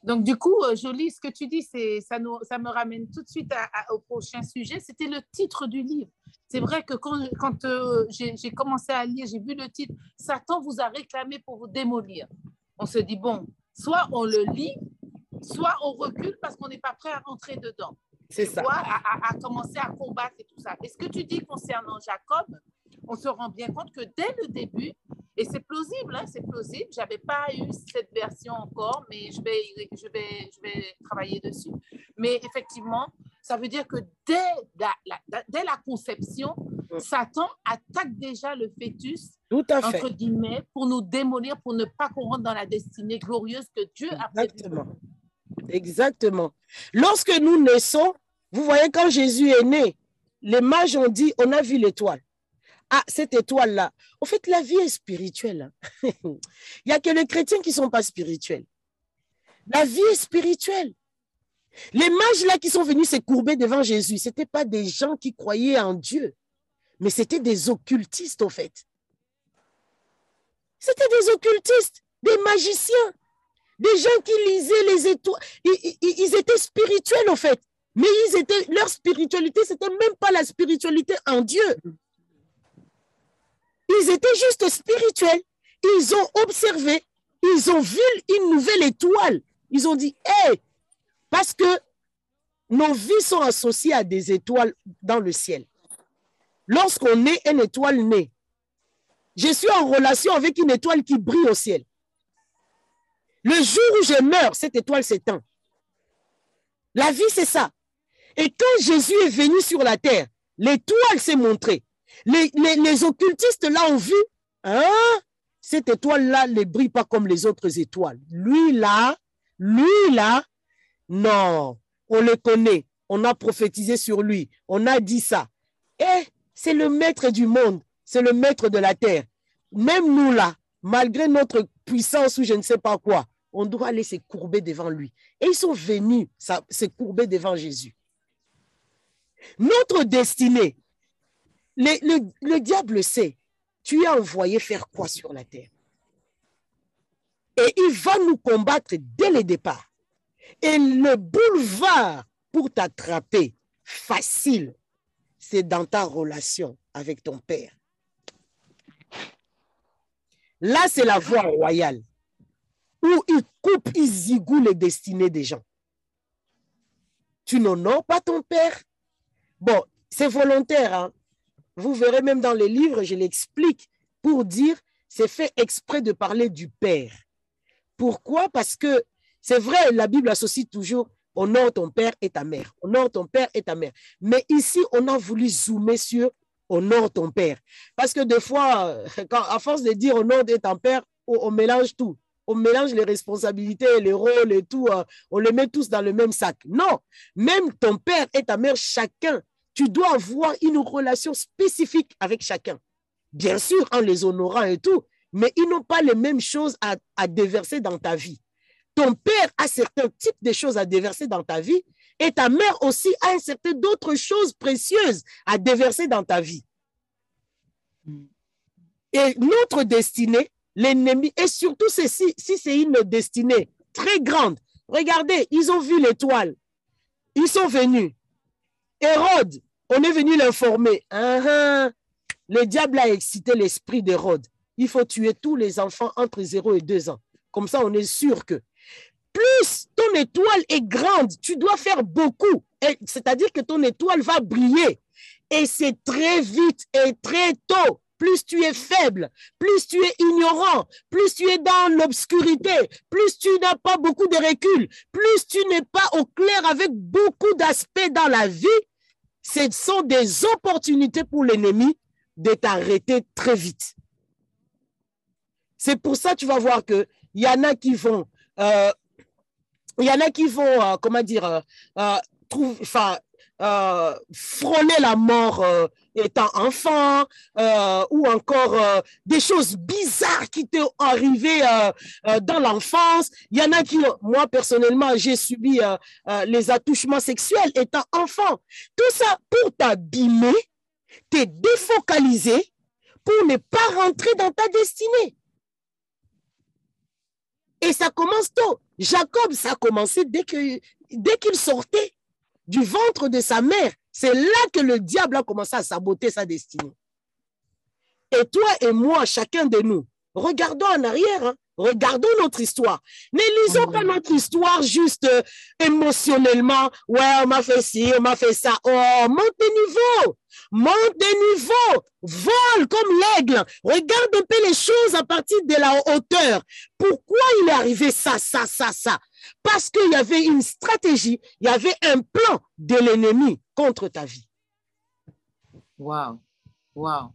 Donc, du coup, euh, Jolie, ce que tu dis, c'est, ça, nous, ça me ramène tout de suite au prochain sujet. C'était le titre du livre. C'est vrai que quand, j'ai, j'ai commencé à lire, j'ai vu le titre, Satan vous a réclamé pour vous démolir. On se dit, bon, soit on le lit, soit on recule parce qu'on n'est pas prêt à rentrer dedans. C'est ça. vois, à, à- à commencer à combattre et tout ça. Et ce que tu dis concernant Jacob, on se rend bien compte que dès le début, et c'est plausible, hein, c'est plausible, je n'avais pas eu cette version encore, mais je vais, je, vais, je vais travailler dessus. Mais effectivement, ça veut dire que dès la, la- dès la conception, Satan attaque déjà le fœtus, Tout à fait. entre guillemets, pour nous démolir, pour ne pas qu'on rentre dans la destinée glorieuse que Dieu a. Exactement. Exactement. Lorsque nous naissons, vous voyez, quand Jésus est né, les mages ont dit, on a vu l'étoile. Ah, cette étoile-là. En fait, la vie est spirituelle. hein. Il n'y a que les chrétiens qui ne sont pas spirituels. La vie est spirituelle. Les mages là qui sont venus se courber devant Jésus, ce n'étaient pas des gens qui croyaient en Dieu, mais c'était des occultistes, au fait. C'était des occultistes, des magiciens, des gens qui lisaient les étoiles. Ils, ils- ils étaient spirituels, au fait. Mais ils étaient, leur spiritualité, ce n'était même pas la spiritualité en Dieu. Ils étaient juste spirituels. Ils ont observé, ils ont vu une nouvelle étoile. Ils ont dit, hé, parce que nos vies sont associées à des étoiles dans le ciel. Lorsqu'on est une étoile née, je suis en relation avec une étoile qui brille au ciel. Le jour où je meurs, cette étoile s'éteint. La vie, c'est ça. Et quand Jésus est venu sur la terre, l'étoile s'est montrée. Les, occultistes là ont vu, hein, cette étoile-là ne brille pas comme les autres étoiles. Lui là, lui là, non, on le connaît. On a prophétisé sur lui. On a dit ça. Et c'est le maître du monde. C'est le maître de la terre. Même nous là, malgré notre puissance ou je ne sais pas quoi, on doit aller se courber devant lui. Et ils sont venus se courber devant Jésus. Notre destinée, le, le- le diable sait, tu es envoyé faire quoi sur la terre Et il va nous combattre dès le départ. Et le boulevard pour t'attraper, facile, c'est dans ta relation avec ton Père. Là, c'est la voie royale où ils coupent, ils zigouent les destinées des gens. Tu n'honores pas ton père? Bon, c'est volontaire. Hein? Vous verrez même dans les livres, je l'explique pour dire, c'est fait exprès de parler du père. Pourquoi? Parce que c'est vrai, la Bible associe toujours honore ton père et ta mère. Honore ton père et ta mère. Mais ici, on a voulu zoomer sur honore ton père. Parce que des fois, quand, à force de dire honore ton père, on, mélange tout. On mélange les responsabilités, les rôles et tout. Euh, on les met tous dans le même sac. Non, même ton père et ta mère, chacun, tu dois avoir une relation spécifique avec chacun. Bien sûr, en les honorant et tout, mais ils n'ont pas les mêmes choses à, déverser dans ta vie. Ton père a certains types de choses à déverser dans ta vie et ta mère aussi a un certain d'autres choses précieuses à déverser dans ta vie. Et notre destinée, l'ennemi, et surtout si, si c'est une destinée très grande, regardez, ils ont vu l'étoile, ils sont venus. Hérode, on est venu l'informer. Uh -huh. Le diable a excité l'esprit d'Hérode. Il faut tuer tous les enfants entre 0 et 2 ans. Comme ça, on est sûr que plus ton étoile est grande, tu dois faire beaucoup. C'est-à-dire que ton étoile va briller. Et c'est très vite et très tôt. Plus tu es faible, plus tu es ignorant, plus tu es dans l'obscurité, plus tu n'as pas beaucoup de recul, plus tu n'es pas au clair avec beaucoup d'aspects dans la vie, ce sont des opportunités pour l'ennemi de t'arrêter très vite. C'est pour ça que tu vas voir qu'il y en a qui vont euh, il y en a qui vont, euh, comment dire, euh, euh, trouve, euh, la mort euh, étant enfant, euh, ou encore des choses bizarres qui t'ont arrivé dans l'enfance. Il y en a qui, moi personnellement, j'ai subi les attouchements sexuels étant enfant. Tout ça pour t'abîmer, te défocaliser, pour ne pas rentrer dans ta destinée. Et ça commence tôt. Jacob, ça a commencé dès qu'il sortait du ventre de sa mère. C'est là que le diable a commencé à saboter sa destinée. Et toi et moi, chacun de nous, regardons en arrière, hein, regardons notre histoire. Ne lisons pas notre histoire juste euh, émotionnellement. Ouais, on m'a fait ci, on m'a fait ça. Oh, monte de niveau, monte de niveau, vole comme l'aigle. Regarde un peu les choses à partir de la hauteur. Pourquoi il est arrivé ça, ça, ça, ça? Parce qu'il y avait une stratégie, il y avait un plan de l'ennemi contre ta vie. Waouh, waouh.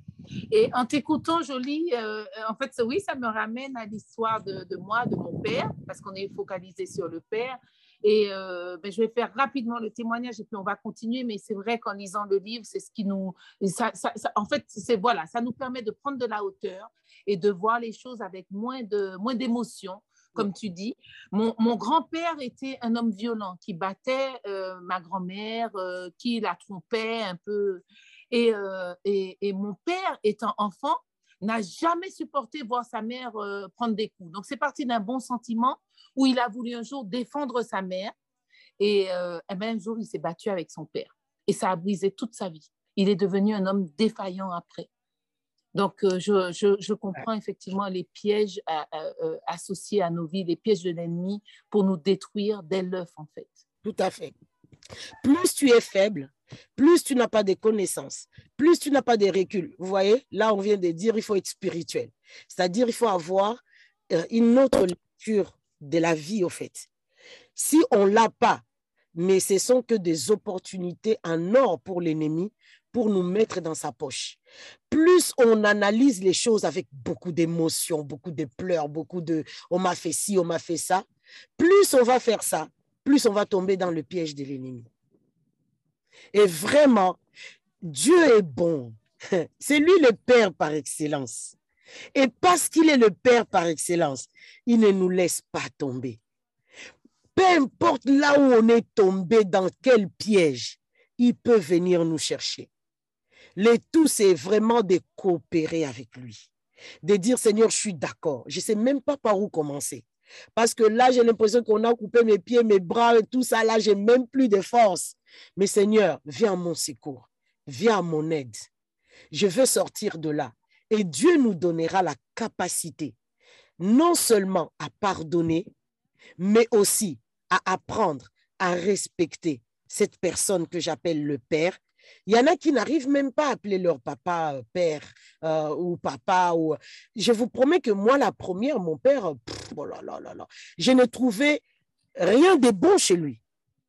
Et en t'écoutant, Jolie, euh, en fait, oui, ça me ramène à l'histoire de, moi, de mon père, parce qu'on est focalisé sur le père. Et euh, ben, je vais faire rapidement le témoignage et puis on va continuer. Mais c'est vrai qu'en lisant le livre, c'est ce qui nous. En fait, c'est voilà, ça nous permet de prendre de la hauteur et de voir les choses avec moins de moins. Comme tu dis, mon, grand-père était un homme violent qui battait euh, ma grand-mère, euh, qui la trompait un peu. Et, euh, et, mon père, étant enfant, n'a jamais supporté voir sa mère prendre des coups. Donc, c'est parti d'un bon sentiment où il a voulu un jour défendre sa mère. Et, et bien, un jour, il s'est battu avec son père. Et ça a brisé toute sa vie. Il est devenu un homme défaillant après. Donc, euh, je, je, je, comprends effectivement les pièges à, à, associés à nos vies, les pièges de l'ennemi pour nous détruire dès l'œuf, en fait. Tout à fait. Plus tu es faible, plus tu n'as pas de connaissances, plus tu n'as pas de recul. Vous voyez, là, on vient de dire il faut être spirituel. C'est-à-dire il faut avoir euh, une autre lecture de la vie, au fait. Si on ne l'a pas, mais ce sont que des opportunités en or pour l'ennemi pour nous mettre dans sa poche. Plus on analyse les choses avec beaucoup d'émotions, beaucoup de pleurs, beaucoup de on m'a fait ci, on m'a fait ça, plus on va faire ça, plus on va tomber dans le piège de l'ennemi. Et vraiment, Dieu est bon. C'est lui le Père par excellence. Et parce qu'il est le Père par excellence, il ne nous laisse pas tomber. Peu importe là où on est tombé, dans quel piège, il peut venir nous chercher. Le tout, c'est vraiment de coopérer avec lui. De dire, Seigneur, je suis d'accord. Je ne sais même pas par où commencer. Parce que là, j'ai l'impression qu'on a coupé mes pieds, mes bras et tout ça. Là, j'ai même plus de force. Mais Seigneur, viens à mon secours. Viens à mon aide. Je veux sortir de là. Et Dieu nous donnera la capacité non seulement à pardonner, mais aussi à apprendre à respecter cette personne que j'appelle le Père. Il y en a qui n'arrivent même pas à appeler leur papa euh, père euh, ou papa. Ou... Je vous promets que moi, la première, mon père, oh je ne trouvais rien de bon chez lui.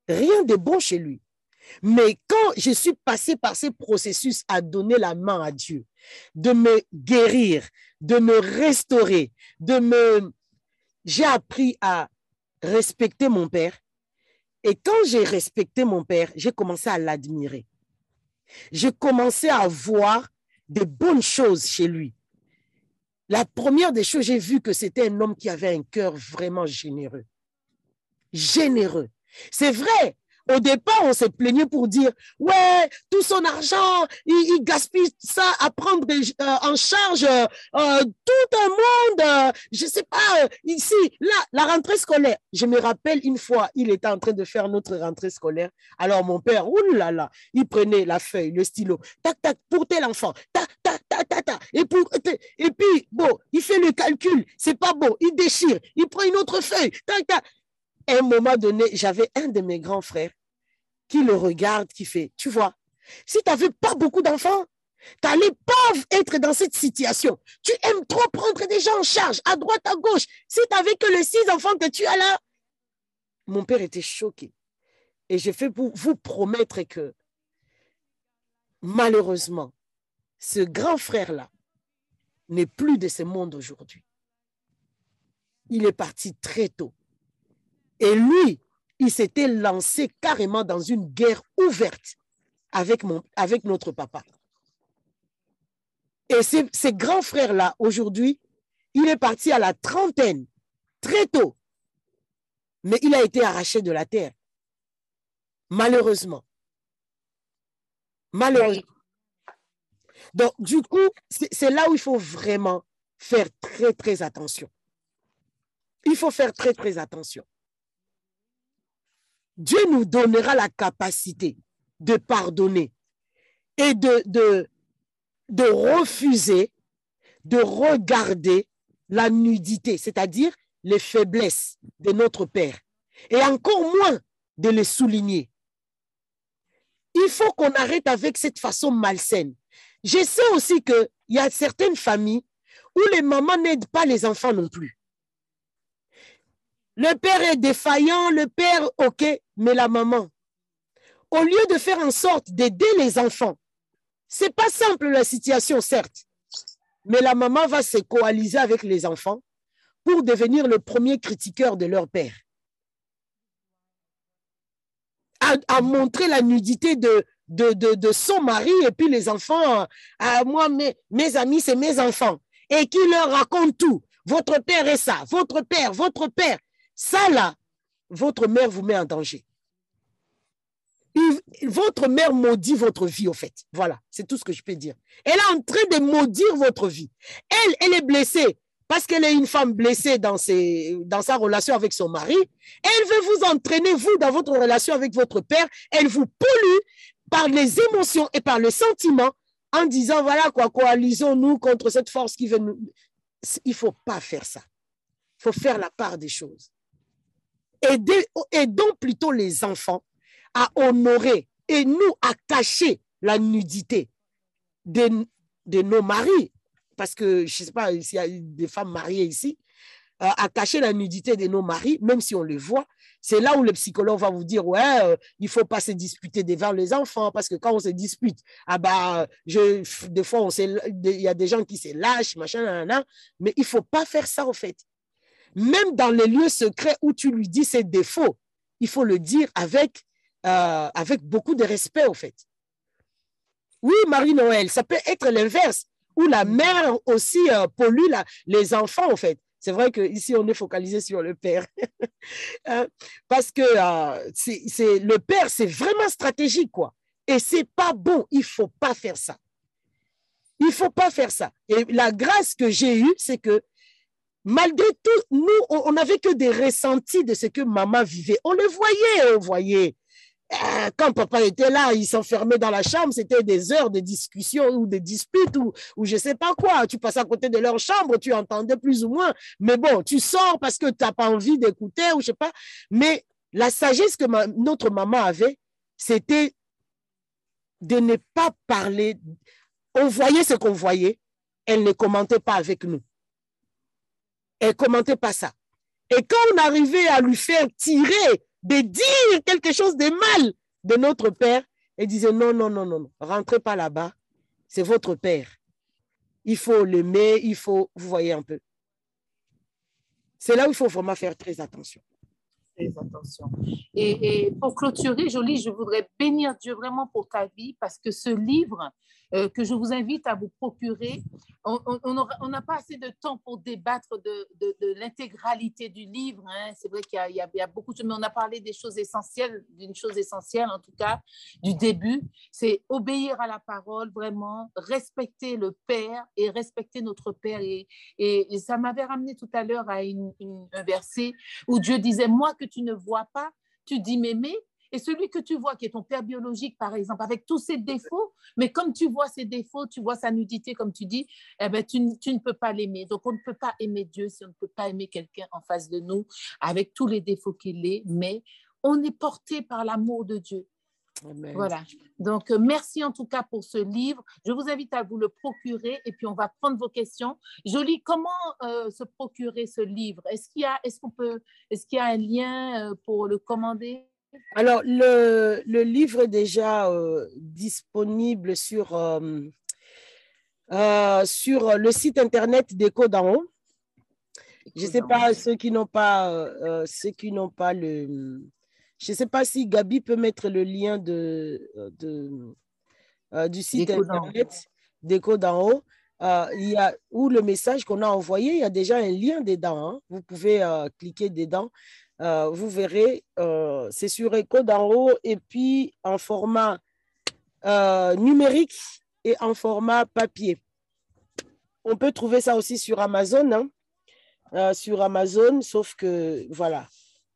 Rien de bon chez lui. Mais quand je suis passé par ces processus à donner la main à Dieu, de me guérir, de me restaurer, de me... J'ai appris à respecter mon père. Et quand j'ai respecté mon père, j'ai commencé à l'admirer. J'ai commencé à voir des bonnes choses chez lui. La première des choses, j'ai vu que c'était un homme qui avait un cœur vraiment généreux. Généreux. C'est vrai, au départ, on s'est plaigné pour dire, ouais, tout son argent, il, gaspille ça à prendre euh, en charge euh, euh, tout un monde. je ne sais pas, ici, là, la rentrée scolaire. Je me rappelle une fois, il était en train de faire notre rentrée scolaire. Alors mon père, oulala, il prenait la feuille, le stylo, tac, tac, pour tel enfant, tac, tac, tac, tac. Et, et puis, bon, il fait le calcul, c'est pas bon, il déchire, il prend une autre feuille, tac, tac. À un moment donné, j'avais un de mes grands frères qui le regarde, qui fait, tu vois, si tu n'avais pas beaucoup d'enfants, tu n'allais pas être dans cette situation. Tu aimes trop prendre des gens en charge, à droite, à gauche. Si tu n'avais que les six enfants que tu as là, mon père était choqué. Et je fais pour vous promettre que, malheureusement, ce grand frère-là n'est plus de ce monde aujourd'hui. Il est parti très tôt. Et lui, il s'était lancé carrément dans une guerre ouverte avec, notre papa. Et ces, ces grands frères-là, aujourd'hui, il est parti à la trentaine, très tôt, mais il a été arraché de la terre. Malheureusement. Malheureusement. Donc, du coup, c'est là où il faut vraiment faire très, très attention. Il faut faire très, très attention. Dieu nous donnera la capacité de pardonner et de, refuser de regarder la nudité, c'est-à-dire les faiblesses de notre Père, et encore moins de les souligner. Il faut qu'on arrête avec cette façon malsaine. Je sais aussi qu'il y a certaines familles où les mamans n'aident pas les enfants non plus. Le père est défaillant, le père, ok, mais la maman, au lieu de faire en sorte d'aider les enfants, c'est pas simple la situation, certes, mais la maman va se coaliser avec les enfants pour devenir le premier critiqueur de leur père. À, montrer la nudité de, son mari et puis les enfants, à moi, mes, mes amis, c'est mes enfants. Et qui leur raconte tout. Votre père est ça, votre père, votre père. Ça, là, votre mère vous met en danger. votre mère maudit votre vie, au fait. Voilà, c'est tout ce que je peux dire. Elle est en train de maudire votre vie. Elle, elle est blessée parce qu'elle est une femme blessée dans, dans sa relation avec son mari. Elle veut vous entraîner, vous, dans votre relation avec votre père. Elle vous pollue par les émotions et par le sentiment en disant, voilà quoi, coalisons-nous contre cette force qui veut nous... Il ne faut pas faire ça. Il faut faire la part des choses aidons plutôt les enfants à honorer et nous à cacher la nudité de, nos maris, parce que je ne sais pas s'il y a des femmes mariées ici, euh, à cacher la nudité de nos maris, même si on le voit. C'est là où le psychologue va vous dire, ouais, euh, il faut pas se disputer devant les enfants, parce que quand on se dispute, ah bah, je, des fois, il y a des gens qui se lâchent, machin, mais il faut pas faire ça, en fait même dans les lieux secrets où tu lui dis ses défauts, il faut le dire avec, euh, avec beaucoup de respect, au fait. Oui, Marie-Noël, ça peut être l'inverse, où la mère aussi euh, pollue les enfants, au fait. C'est vrai qu'ici, on est focalisé sur le père. Hein, parce que euh, c'est, le père, c'est vraiment stratégique, quoi. Et c'est pas bon. Il faut pas faire ça. Il faut pas faire ça. Et la grâce que j'ai eue, c'est que malgré tout, nous, on n'avait que des ressentis de ce que maman vivait. On le voyait, on voyait. euh, quand papa était là, il s'enfermait dans la chambre, c'était des heures de discussion ou de disputes ou, je sais pas quoi. Tu passes à côté de leur chambre, tu entendais plus ou moins. Mais bon, tu sors parce que tu n'as pas envie d'écouter ou je sais pas. Mais la sagesse que notre maman avait, c'était de ne pas parler. On voyait ce qu'on voyait, elle ne commentait pas avec nous. Elle commentait pas ça. Et quand on arrivait à lui faire tirer, de dire quelque chose de mal de notre père, elle disait non, non, non, non, non, rentrez pas là-bas, c'est votre père. Il faut l'aimer, il faut, vous voyez un peu. C'est là où il faut vraiment faire très attention. Très attention. Et, et pour clôturer, Jolie, je voudrais bénir Dieu vraiment pour ta vie parce que ce livre, euh, que je vous invite à vous procurer. On n'a pas assez de temps pour débattre de, l'intégralité du livre. Hein. C'est vrai qu'il y, a beaucoup de mais on a parlé des choses essentielles, d'une chose essentielle en tout cas, du début. C'est obéir à la parole, vraiment, respecter le Père et respecter notre Père. Et, ça m'avait ramené tout à l'heure à un verset où Dieu disait, moi que tu ne vois pas, tu dis m'aimer, et celui que tu vois, qui est ton père biologique, par exemple, avec tous ses défauts, mais comme tu vois ses défauts, tu vois sa nudité, comme tu dis, eh ben, tu, tu ne peux pas l'aimer. Donc, on ne peut pas aimer Dieu si on ne peut pas aimer quelqu'un en face de nous, avec tous les défauts qu'il est, mais on est porté par l'amour de Dieu. Voilà. Donc, euh, merci en tout cas pour ce livre. Je vous invite à vous le procurer et puis on va prendre vos questions. Jolie, comment euh, se procurer ce livre? Est-ce qu'il y a, est-ce qu'on peut, est-ce qu'il y a un lien euh, pour le commander? Alors, le, le livre est déjà euh, disponible sur, euh, euh, sur le site internet d'Echo d'en haut. Je ne sais pas ceux qui n'ont pas, ceux qui n'ont pas le. Je ne sais pas si Gabi peut mettre le lien de, de du site internet d'Echo d'en haut. il y a, où le message qu'on a envoyé, il y a déjà un lien dedans. Hein. Vous pouvez cliquer dedans euh, vous verrez, euh, c'est sur Echo d'en haut et puis en format euh, numérique et en format papier. On peut trouver ça aussi sur Amazon, hein, sur Amazon, sauf que voilà.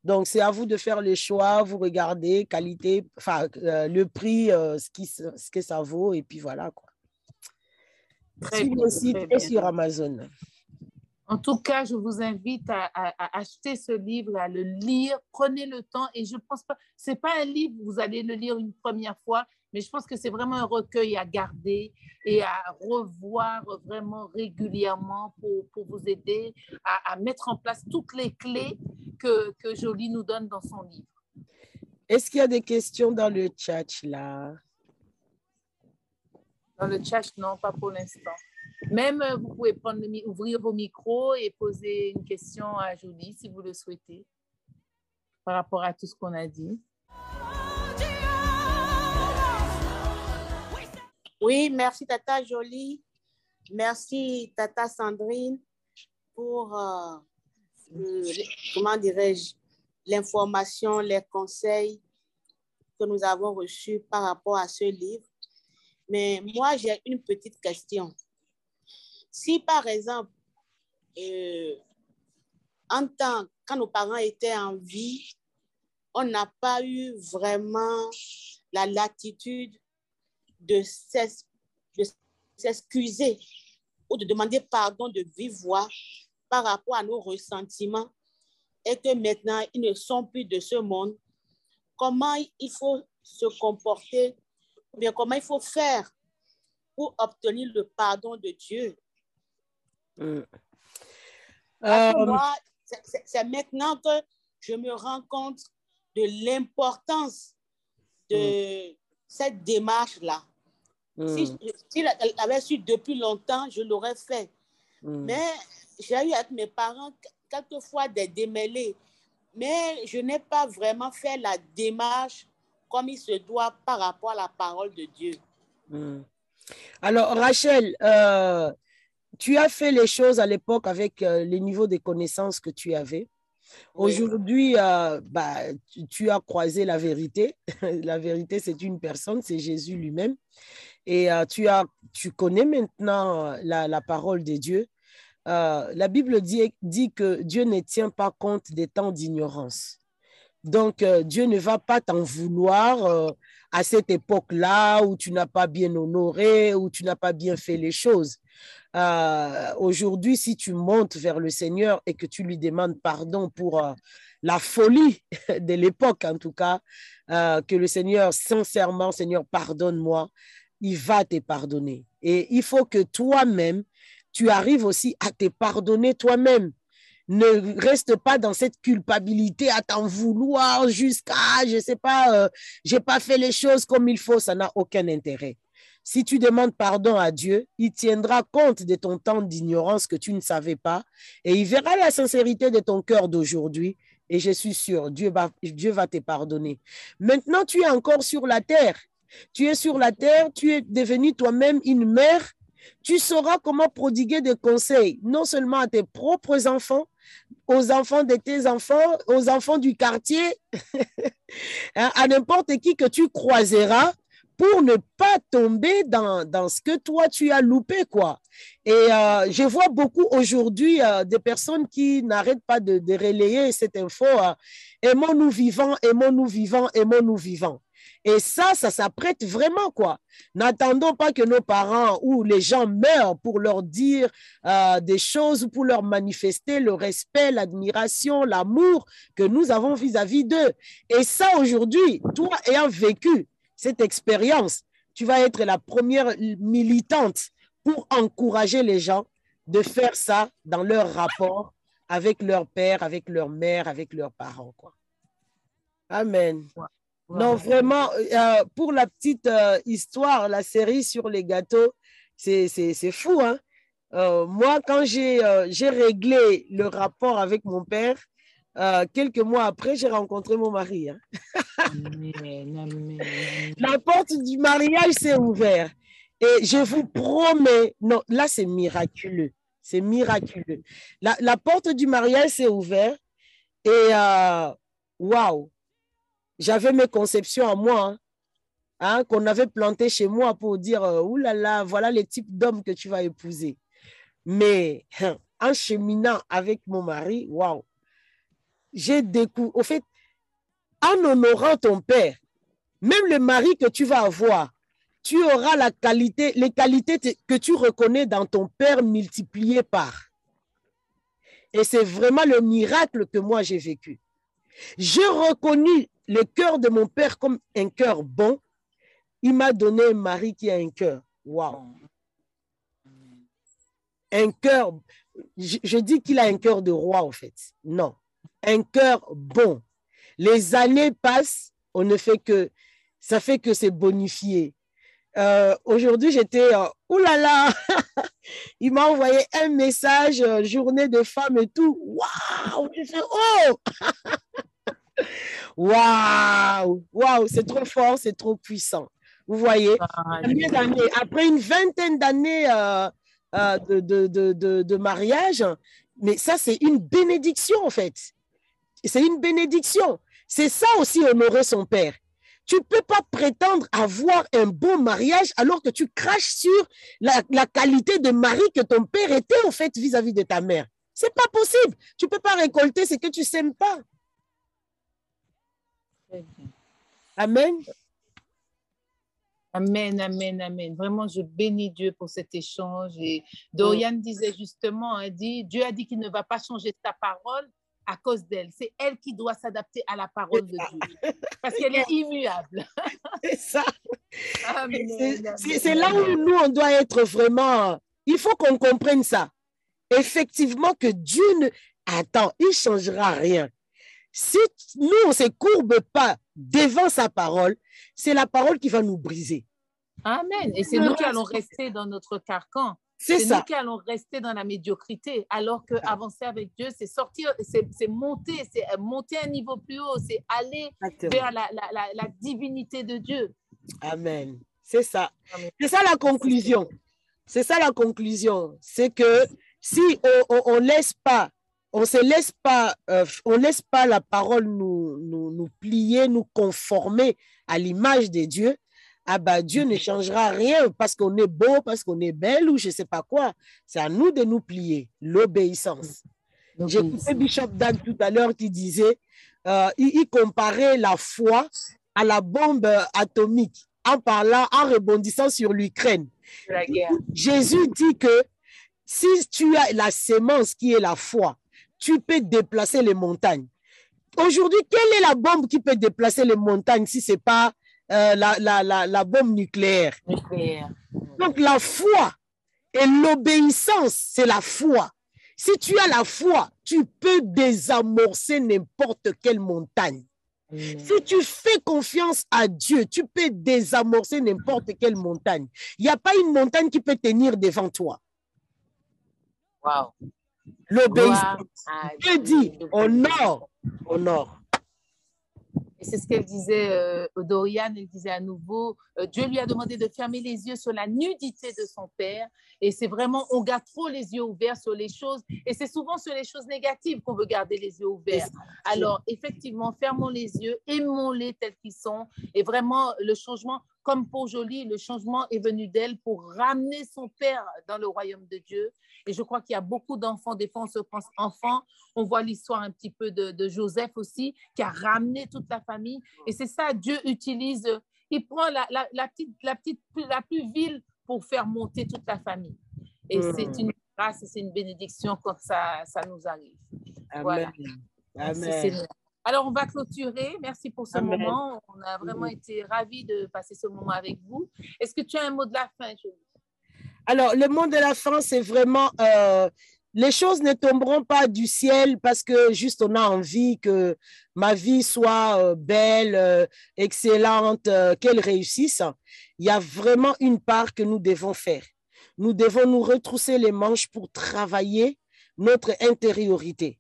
Donc, c'est à vous de faire le choix, vous regardez, qualité, enfin, le prix, ce, qui, ce que ça vaut, et puis voilà. Quoi. sur le site et sur Amazon. En tout cas, je vous invite à, acheter ce livre, à le lire. Prenez le temps et je pense pas, c'est pas un livre vous allez le lire une première fois, mais je pense que c'est vraiment un recueil à garder et à revoir vraiment régulièrement pour, pour vous aider à, mettre en place toutes les clés que, que Jolie nous donne dans son livre. Est-ce qu'il y a des questions dans le chat là? Dans le chat, non, pas pour l'instant. Même, euh, vous pouvez prendre ouvrir vos micros et poser une question à Jolie si vous le souhaitez par rapport à tout ce qu'on a dit. Oui, merci Tata Jolie. Merci Tata Sandrine pour, euh, comment dirais-je, l'information, les conseils que nous avons reçus par rapport à ce livre. Mais moi, j'ai une petite question. Si par exemple, euh, en temps, quand nos parents étaient en vie, on n'a pas eu vraiment la latitude de s'excuser ou de demander pardon de vive par rapport à nos ressentiments et que maintenant ils ne sont plus de ce monde, comment il faut se comporter ou bien comment il faut faire pour obtenir le pardon de Dieu? Mm. Euh, c'est maintenant que je me rends compte de l'importance de mm. cette démarche-là. Mm. Si, si elle avait su depuis longtemps, je l'aurais fait. Mais j'ai eu avec mes parents quelquefois des démêlés. Mais je n'ai pas vraiment fait la démarche comme il se doit par rapport à la parole de Dieu. Alors, Rachel, euh, tu as fait les choses à l'époque avec euh, les niveaux de connaissances que tu avais. Aujourd'hui, euh, bah, tu, as croisé la vérité. la vérité, c'est une personne, c'est Jésus lui-même. Et euh, tu, as, tu connais maintenant la, parole de Dieu. la Bible dit, dit, que Dieu ne tient pas compte des temps d'ignorance. Donc, euh, Dieu ne va pas t'en vouloir euh, à cette époque-là où tu n'as pas bien honoré, où tu n'as pas bien fait les choses. Euh, Aujourd'hui, si tu montes vers le Seigneur et que tu lui demandes pardon pour euh, la folie de l'époque, en tout cas, euh, que le Seigneur, sincèrement, Seigneur, pardonne-moi, il va te pardonner. Et il faut que toi-même, tu arrives aussi à te pardonner toi-même. Ne reste pas dans cette culpabilité à t'en vouloir jusqu'à, je sais pas, euh, j'ai pas fait les choses comme il faut, ça n'a aucun intérêt. Si tu demandes pardon à Dieu, il tiendra compte de ton temps d'ignorance que tu ne savais pas et il verra la sincérité de ton cœur d'aujourd'hui. Et je suis sûr, Dieu va, Dieu va te pardonner. Maintenant, tu es encore sur la terre. Tu es sur la terre, tu es devenu toi-même une mère. Tu sauras comment prodiguer des conseils, non seulement à tes propres enfants, aux enfants de tes enfants, aux enfants du quartier, hein, à n'importe qui que tu croiseras pour ne pas tomber dans, dans ce que toi tu as loupé, quoi. Et euh, je vois beaucoup aujourd'hui euh, des personnes qui n'arrêtent pas de, de relayer cette info. euh, aimons-nous vivants, aimons-nous vivants, aimons-nous vivants. Et ça, ça s'apprête vraiment, quoi. N'attendons pas que nos parents ou les gens meurent pour leur dire des choses ou pour leur manifester le respect, l'admiration, l'amour que nous avons vis-à-vis d'eux. Et ça, aujourd'hui, toi ayant vécu cette expérience, tu vas être la première militante pour encourager les gens de faire ça dans leur rapport avec leur père, avec leur mère, avec leurs parents. Quoi. Amen. Non, vraiment, euh, pour la petite euh, histoire, la série sur les gâteaux, c'est fou. Hein? Euh, moi, quand j'ai euh, j'ai réglé le rapport avec mon père, euh, quelques mois après, j'ai rencontré mon mari. hein. Amen, amen, amen. La porte du mariage s'est ouverte. Et je vous promets, non, là, c'est miraculeux. C'est miraculeux. La, la porte du mariage s'est ouverte et euh, waouh, j'avais mes conceptions à moi, hein, hein, qu'on avait plantées chez moi pour dire euh, là là, voilà les types d'hommes que tu vas épouser. Mais hein, en cheminant avec mon mari, waouh, j'ai découvert, au fait, en honorant ton père, même le mari que tu vas avoir, tu auras la qualité, les qualités que tu reconnais dans ton père multipliées par. Et c'est vraiment le miracle que moi j'ai vécu. J'ai reconnu le cœur de mon père comme un cœur bon. Il m'a donné un mari qui a un cœur. Waouh! Un cœur, je, je dis qu'il a un cœur de roi en fait. Non, un cœur bon. Les années passent, on ne fait que, ça fait que c'est bonifié. Euh, Aujourd'hui, j'étais, euh, oulala, il m'a envoyé un message, euh, journée de femmes et tout. Waouh! Oh! Waouh! Waouh! C'est trop fort, c'est trop puissant. Vous voyez? D'années? Après une vingtaine d'années de, de, de mariage, mais ça, c'est une bénédiction en fait. C'est une bénédiction. C'est ça aussi honorer son père. Tu ne peux pas prétendre avoir un bon mariage alors que tu craches sur la, la qualité de mari que ton père était en fait vis-à-vis de ta mère. C'est pas possible. Tu peux pas récolter ce que tu sèmes pas. Amen. Amen, amen, amen. Vraiment, je bénis Dieu pour cet échange. Et Dorian disait justement, dit, Dieu a dit qu'il ne va pas changer ta parole à cause d'elle. C'est elle qui doit s'adapter à la parole de Dieu. Parce qu'elle est immuable. C'est ça. C'est là où nous, on doit être vraiment. Il faut qu'on comprenne ça. Effectivement, que Dieu ne. Attends, il ne changera rien. Si nous, on ne se courbe pas devant sa parole, c'est la parole qui va nous briser. Amen. Et c'est nous qui allons rester dans notre carcan. C'est ça. qui allons rester dans la médiocrité, alors que avancer avec Dieu, c'est sortir, c'est monter, c'est monter un niveau plus haut, c'est aller Exactement. vers la, la, la, la divinité de Dieu. Amen. C'est ça. C'est ça la conclusion. C'est ça la conclusion. C'est que si on, on, on laisse pas, on se laisse pas, euh, on laisse pas la parole nous, nous, nous plier, nous conformer à l'image de Dieu, ah bah Dieu ne changera rien parce qu'on est beau, parce qu'on est belle ou je sais pas quoi. C'est à nous de nous plier. L'obéissance. J'ai écouté Bishop Dan tout à l'heure qui disait euh, il, il comparait la foi à la bombe euh, atomique en parlant, en rebondissant sur l'Ukraine. Jésus dit que si tu as la sémence qui est la foi, tu peux déplacer les montagnes. Aujourd'hui, quelle est la bombe qui peut déplacer les montagnes si ce n'est pas euh, la, la, la, la bombe nucléaire? Nucléaire. Donc la foi et l'obéissance, c'est la foi. Si tu as la foi, tu peux désamorcer n'importe quelle montagne. Si tu fais confiance à Dieu, tu peux désamorcer n'importe quelle montagne. Il n'y a pas une montagne qui peut tenir devant toi. Wow. L'obéissance. À Dieu dit, honore, honore. Et c'est ce qu'elle disait, euh, Dorian, elle disait à nouveau, euh, Dieu lui a demandé de fermer les yeux sur la nudité de son père. Et c'est vraiment, on garde trop les yeux ouverts sur les choses. Et c'est souvent sur les choses négatives qu'on veut garder les yeux ouverts. Alors, effectivement, fermons les yeux, aimons-les tels qu'ils sont. Et vraiment, le changement, comme pour Jolie, le changement est venu d'elle pour ramener son père dans le royaume de Dieu. Et je crois qu'il y a beaucoup d'enfants, des fois on se pense enfants, on voit l'histoire un petit peu de, de Joseph aussi, qui a ramené toute la famille. Et c'est ça, Dieu utilise, il prend la, la, la petite, la, petite, la plus vile pour faire monter toute la famille. Et Mhm. c'est une grâce, c'est une bénédiction quand ça, ça nous arrive. Voilà. Amen. Merci, Amen. Alors, on va clôturer. Merci pour ce Amen. moment. On a vraiment été ravis de passer ce moment avec vous. Est-ce que tu as un mot de la fin, Jolie? Alors, le mot de la fin, c'est vraiment, euh, les choses ne tomberont pas du ciel parce que juste on a envie que ma vie soit euh, belle, euh, excellente, qu'elle réussisse. Il y a vraiment une part que nous devons faire. Nous devons nous retrousser les manches pour travailler notre intériorité.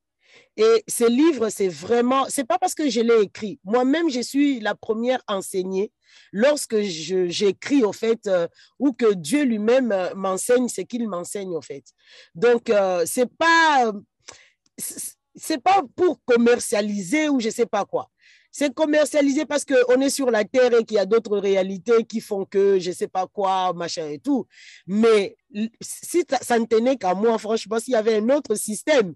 Et ce livre, c'est vraiment, c'est pas parce que je l'ai écrit. Moi-même, je suis la première enseignée lorsque j'écris, au fait, euh, ou que Dieu lui-même euh, m'enseigne ce qu'il m'enseigne, au fait. Donc, euh, c'est pas, c'est pas pour commercialiser ou je sais pas quoi. C'est commercialisé parce qu'on est sur la terre et qu'il y a d'autres réalités qui font que je sais pas quoi, machin et tout. Mais si ça ça ne tenait qu'à moi, franchement, s'il y avait un autre système,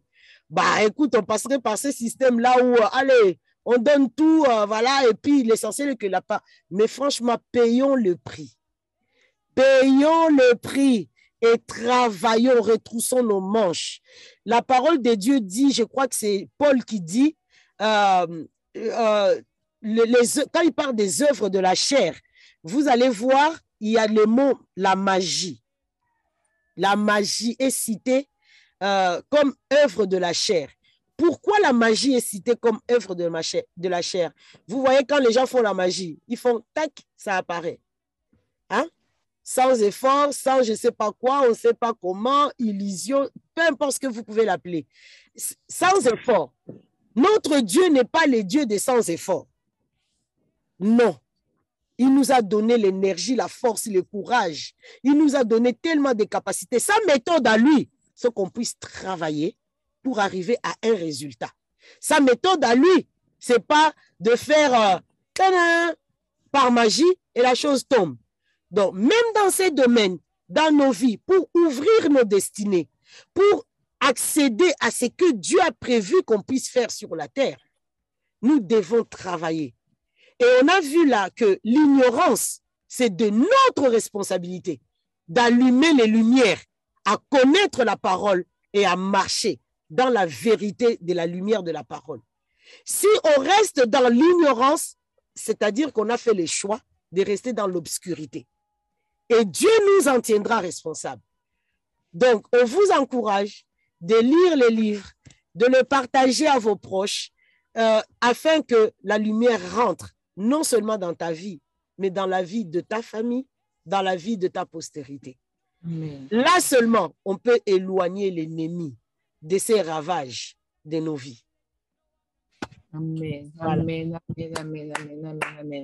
bah écoute, on passerait par ce système-là où, euh, allez, on donne tout, euh, voilà, et puis l'essentiel est que la part. Mais franchement, payons le prix. Payons le prix et travaillons, retroussons nos manches. La parole de Dieu dit, je crois que c'est Paul qui dit, euh, le- les quand il parle des œuvres de la chair, vous allez voir, il y a le mot la magie. La magie est citée euh, comme œuvre de la chair. Pourquoi la magie est citée comme œuvre de, chair- de la chair? Vous voyez, quand les gens font la magie, ils font tac, ça apparaît. Hein? Sans effort, sans je ne sais pas quoi, on ne sait pas comment, illusion, peu importe ce que vous pouvez l'appeler. Sans effort. Notre Dieu n'est pas le Dieu des sans effort. Non. Il nous a donné l'énergie, la force, le courage. Il nous a donné tellement de capacités. Sa méthode à lui, c'est qu'on puisse travailler pour arriver à un résultat. Sa méthode à lui, c'est pas de faire euh, par magie et la chose tombe. Donc, même dans ces domaines, dans nos vies, pour ouvrir nos destinées, pour accéder à ce que Dieu a prévu qu'on puisse faire sur la terre, nous devons travailler. Et on a vu là que l'ignorance, c'est de notre responsabilité d'allumer les lumières, à connaître la parole et à marcher dans la vérité de la lumière de la parole. Si on reste dans l'ignorance, c'est-à-dire qu'on a fait le choix de rester dans l'obscurité. Et Dieu nous en tiendra responsables. Donc, on vous encourage de lire les livres, de le partager à vos proches, euh, afin que la lumière rentre non seulement dans ta vie, mais dans la vie de ta famille, dans la vie de ta postérité. Amen. Là seulement, on peut éloigner l'ennemi de ces ravages de nos vies. Amen. Voilà. Amen. Amen. Amen. Amen. Amen. Amen.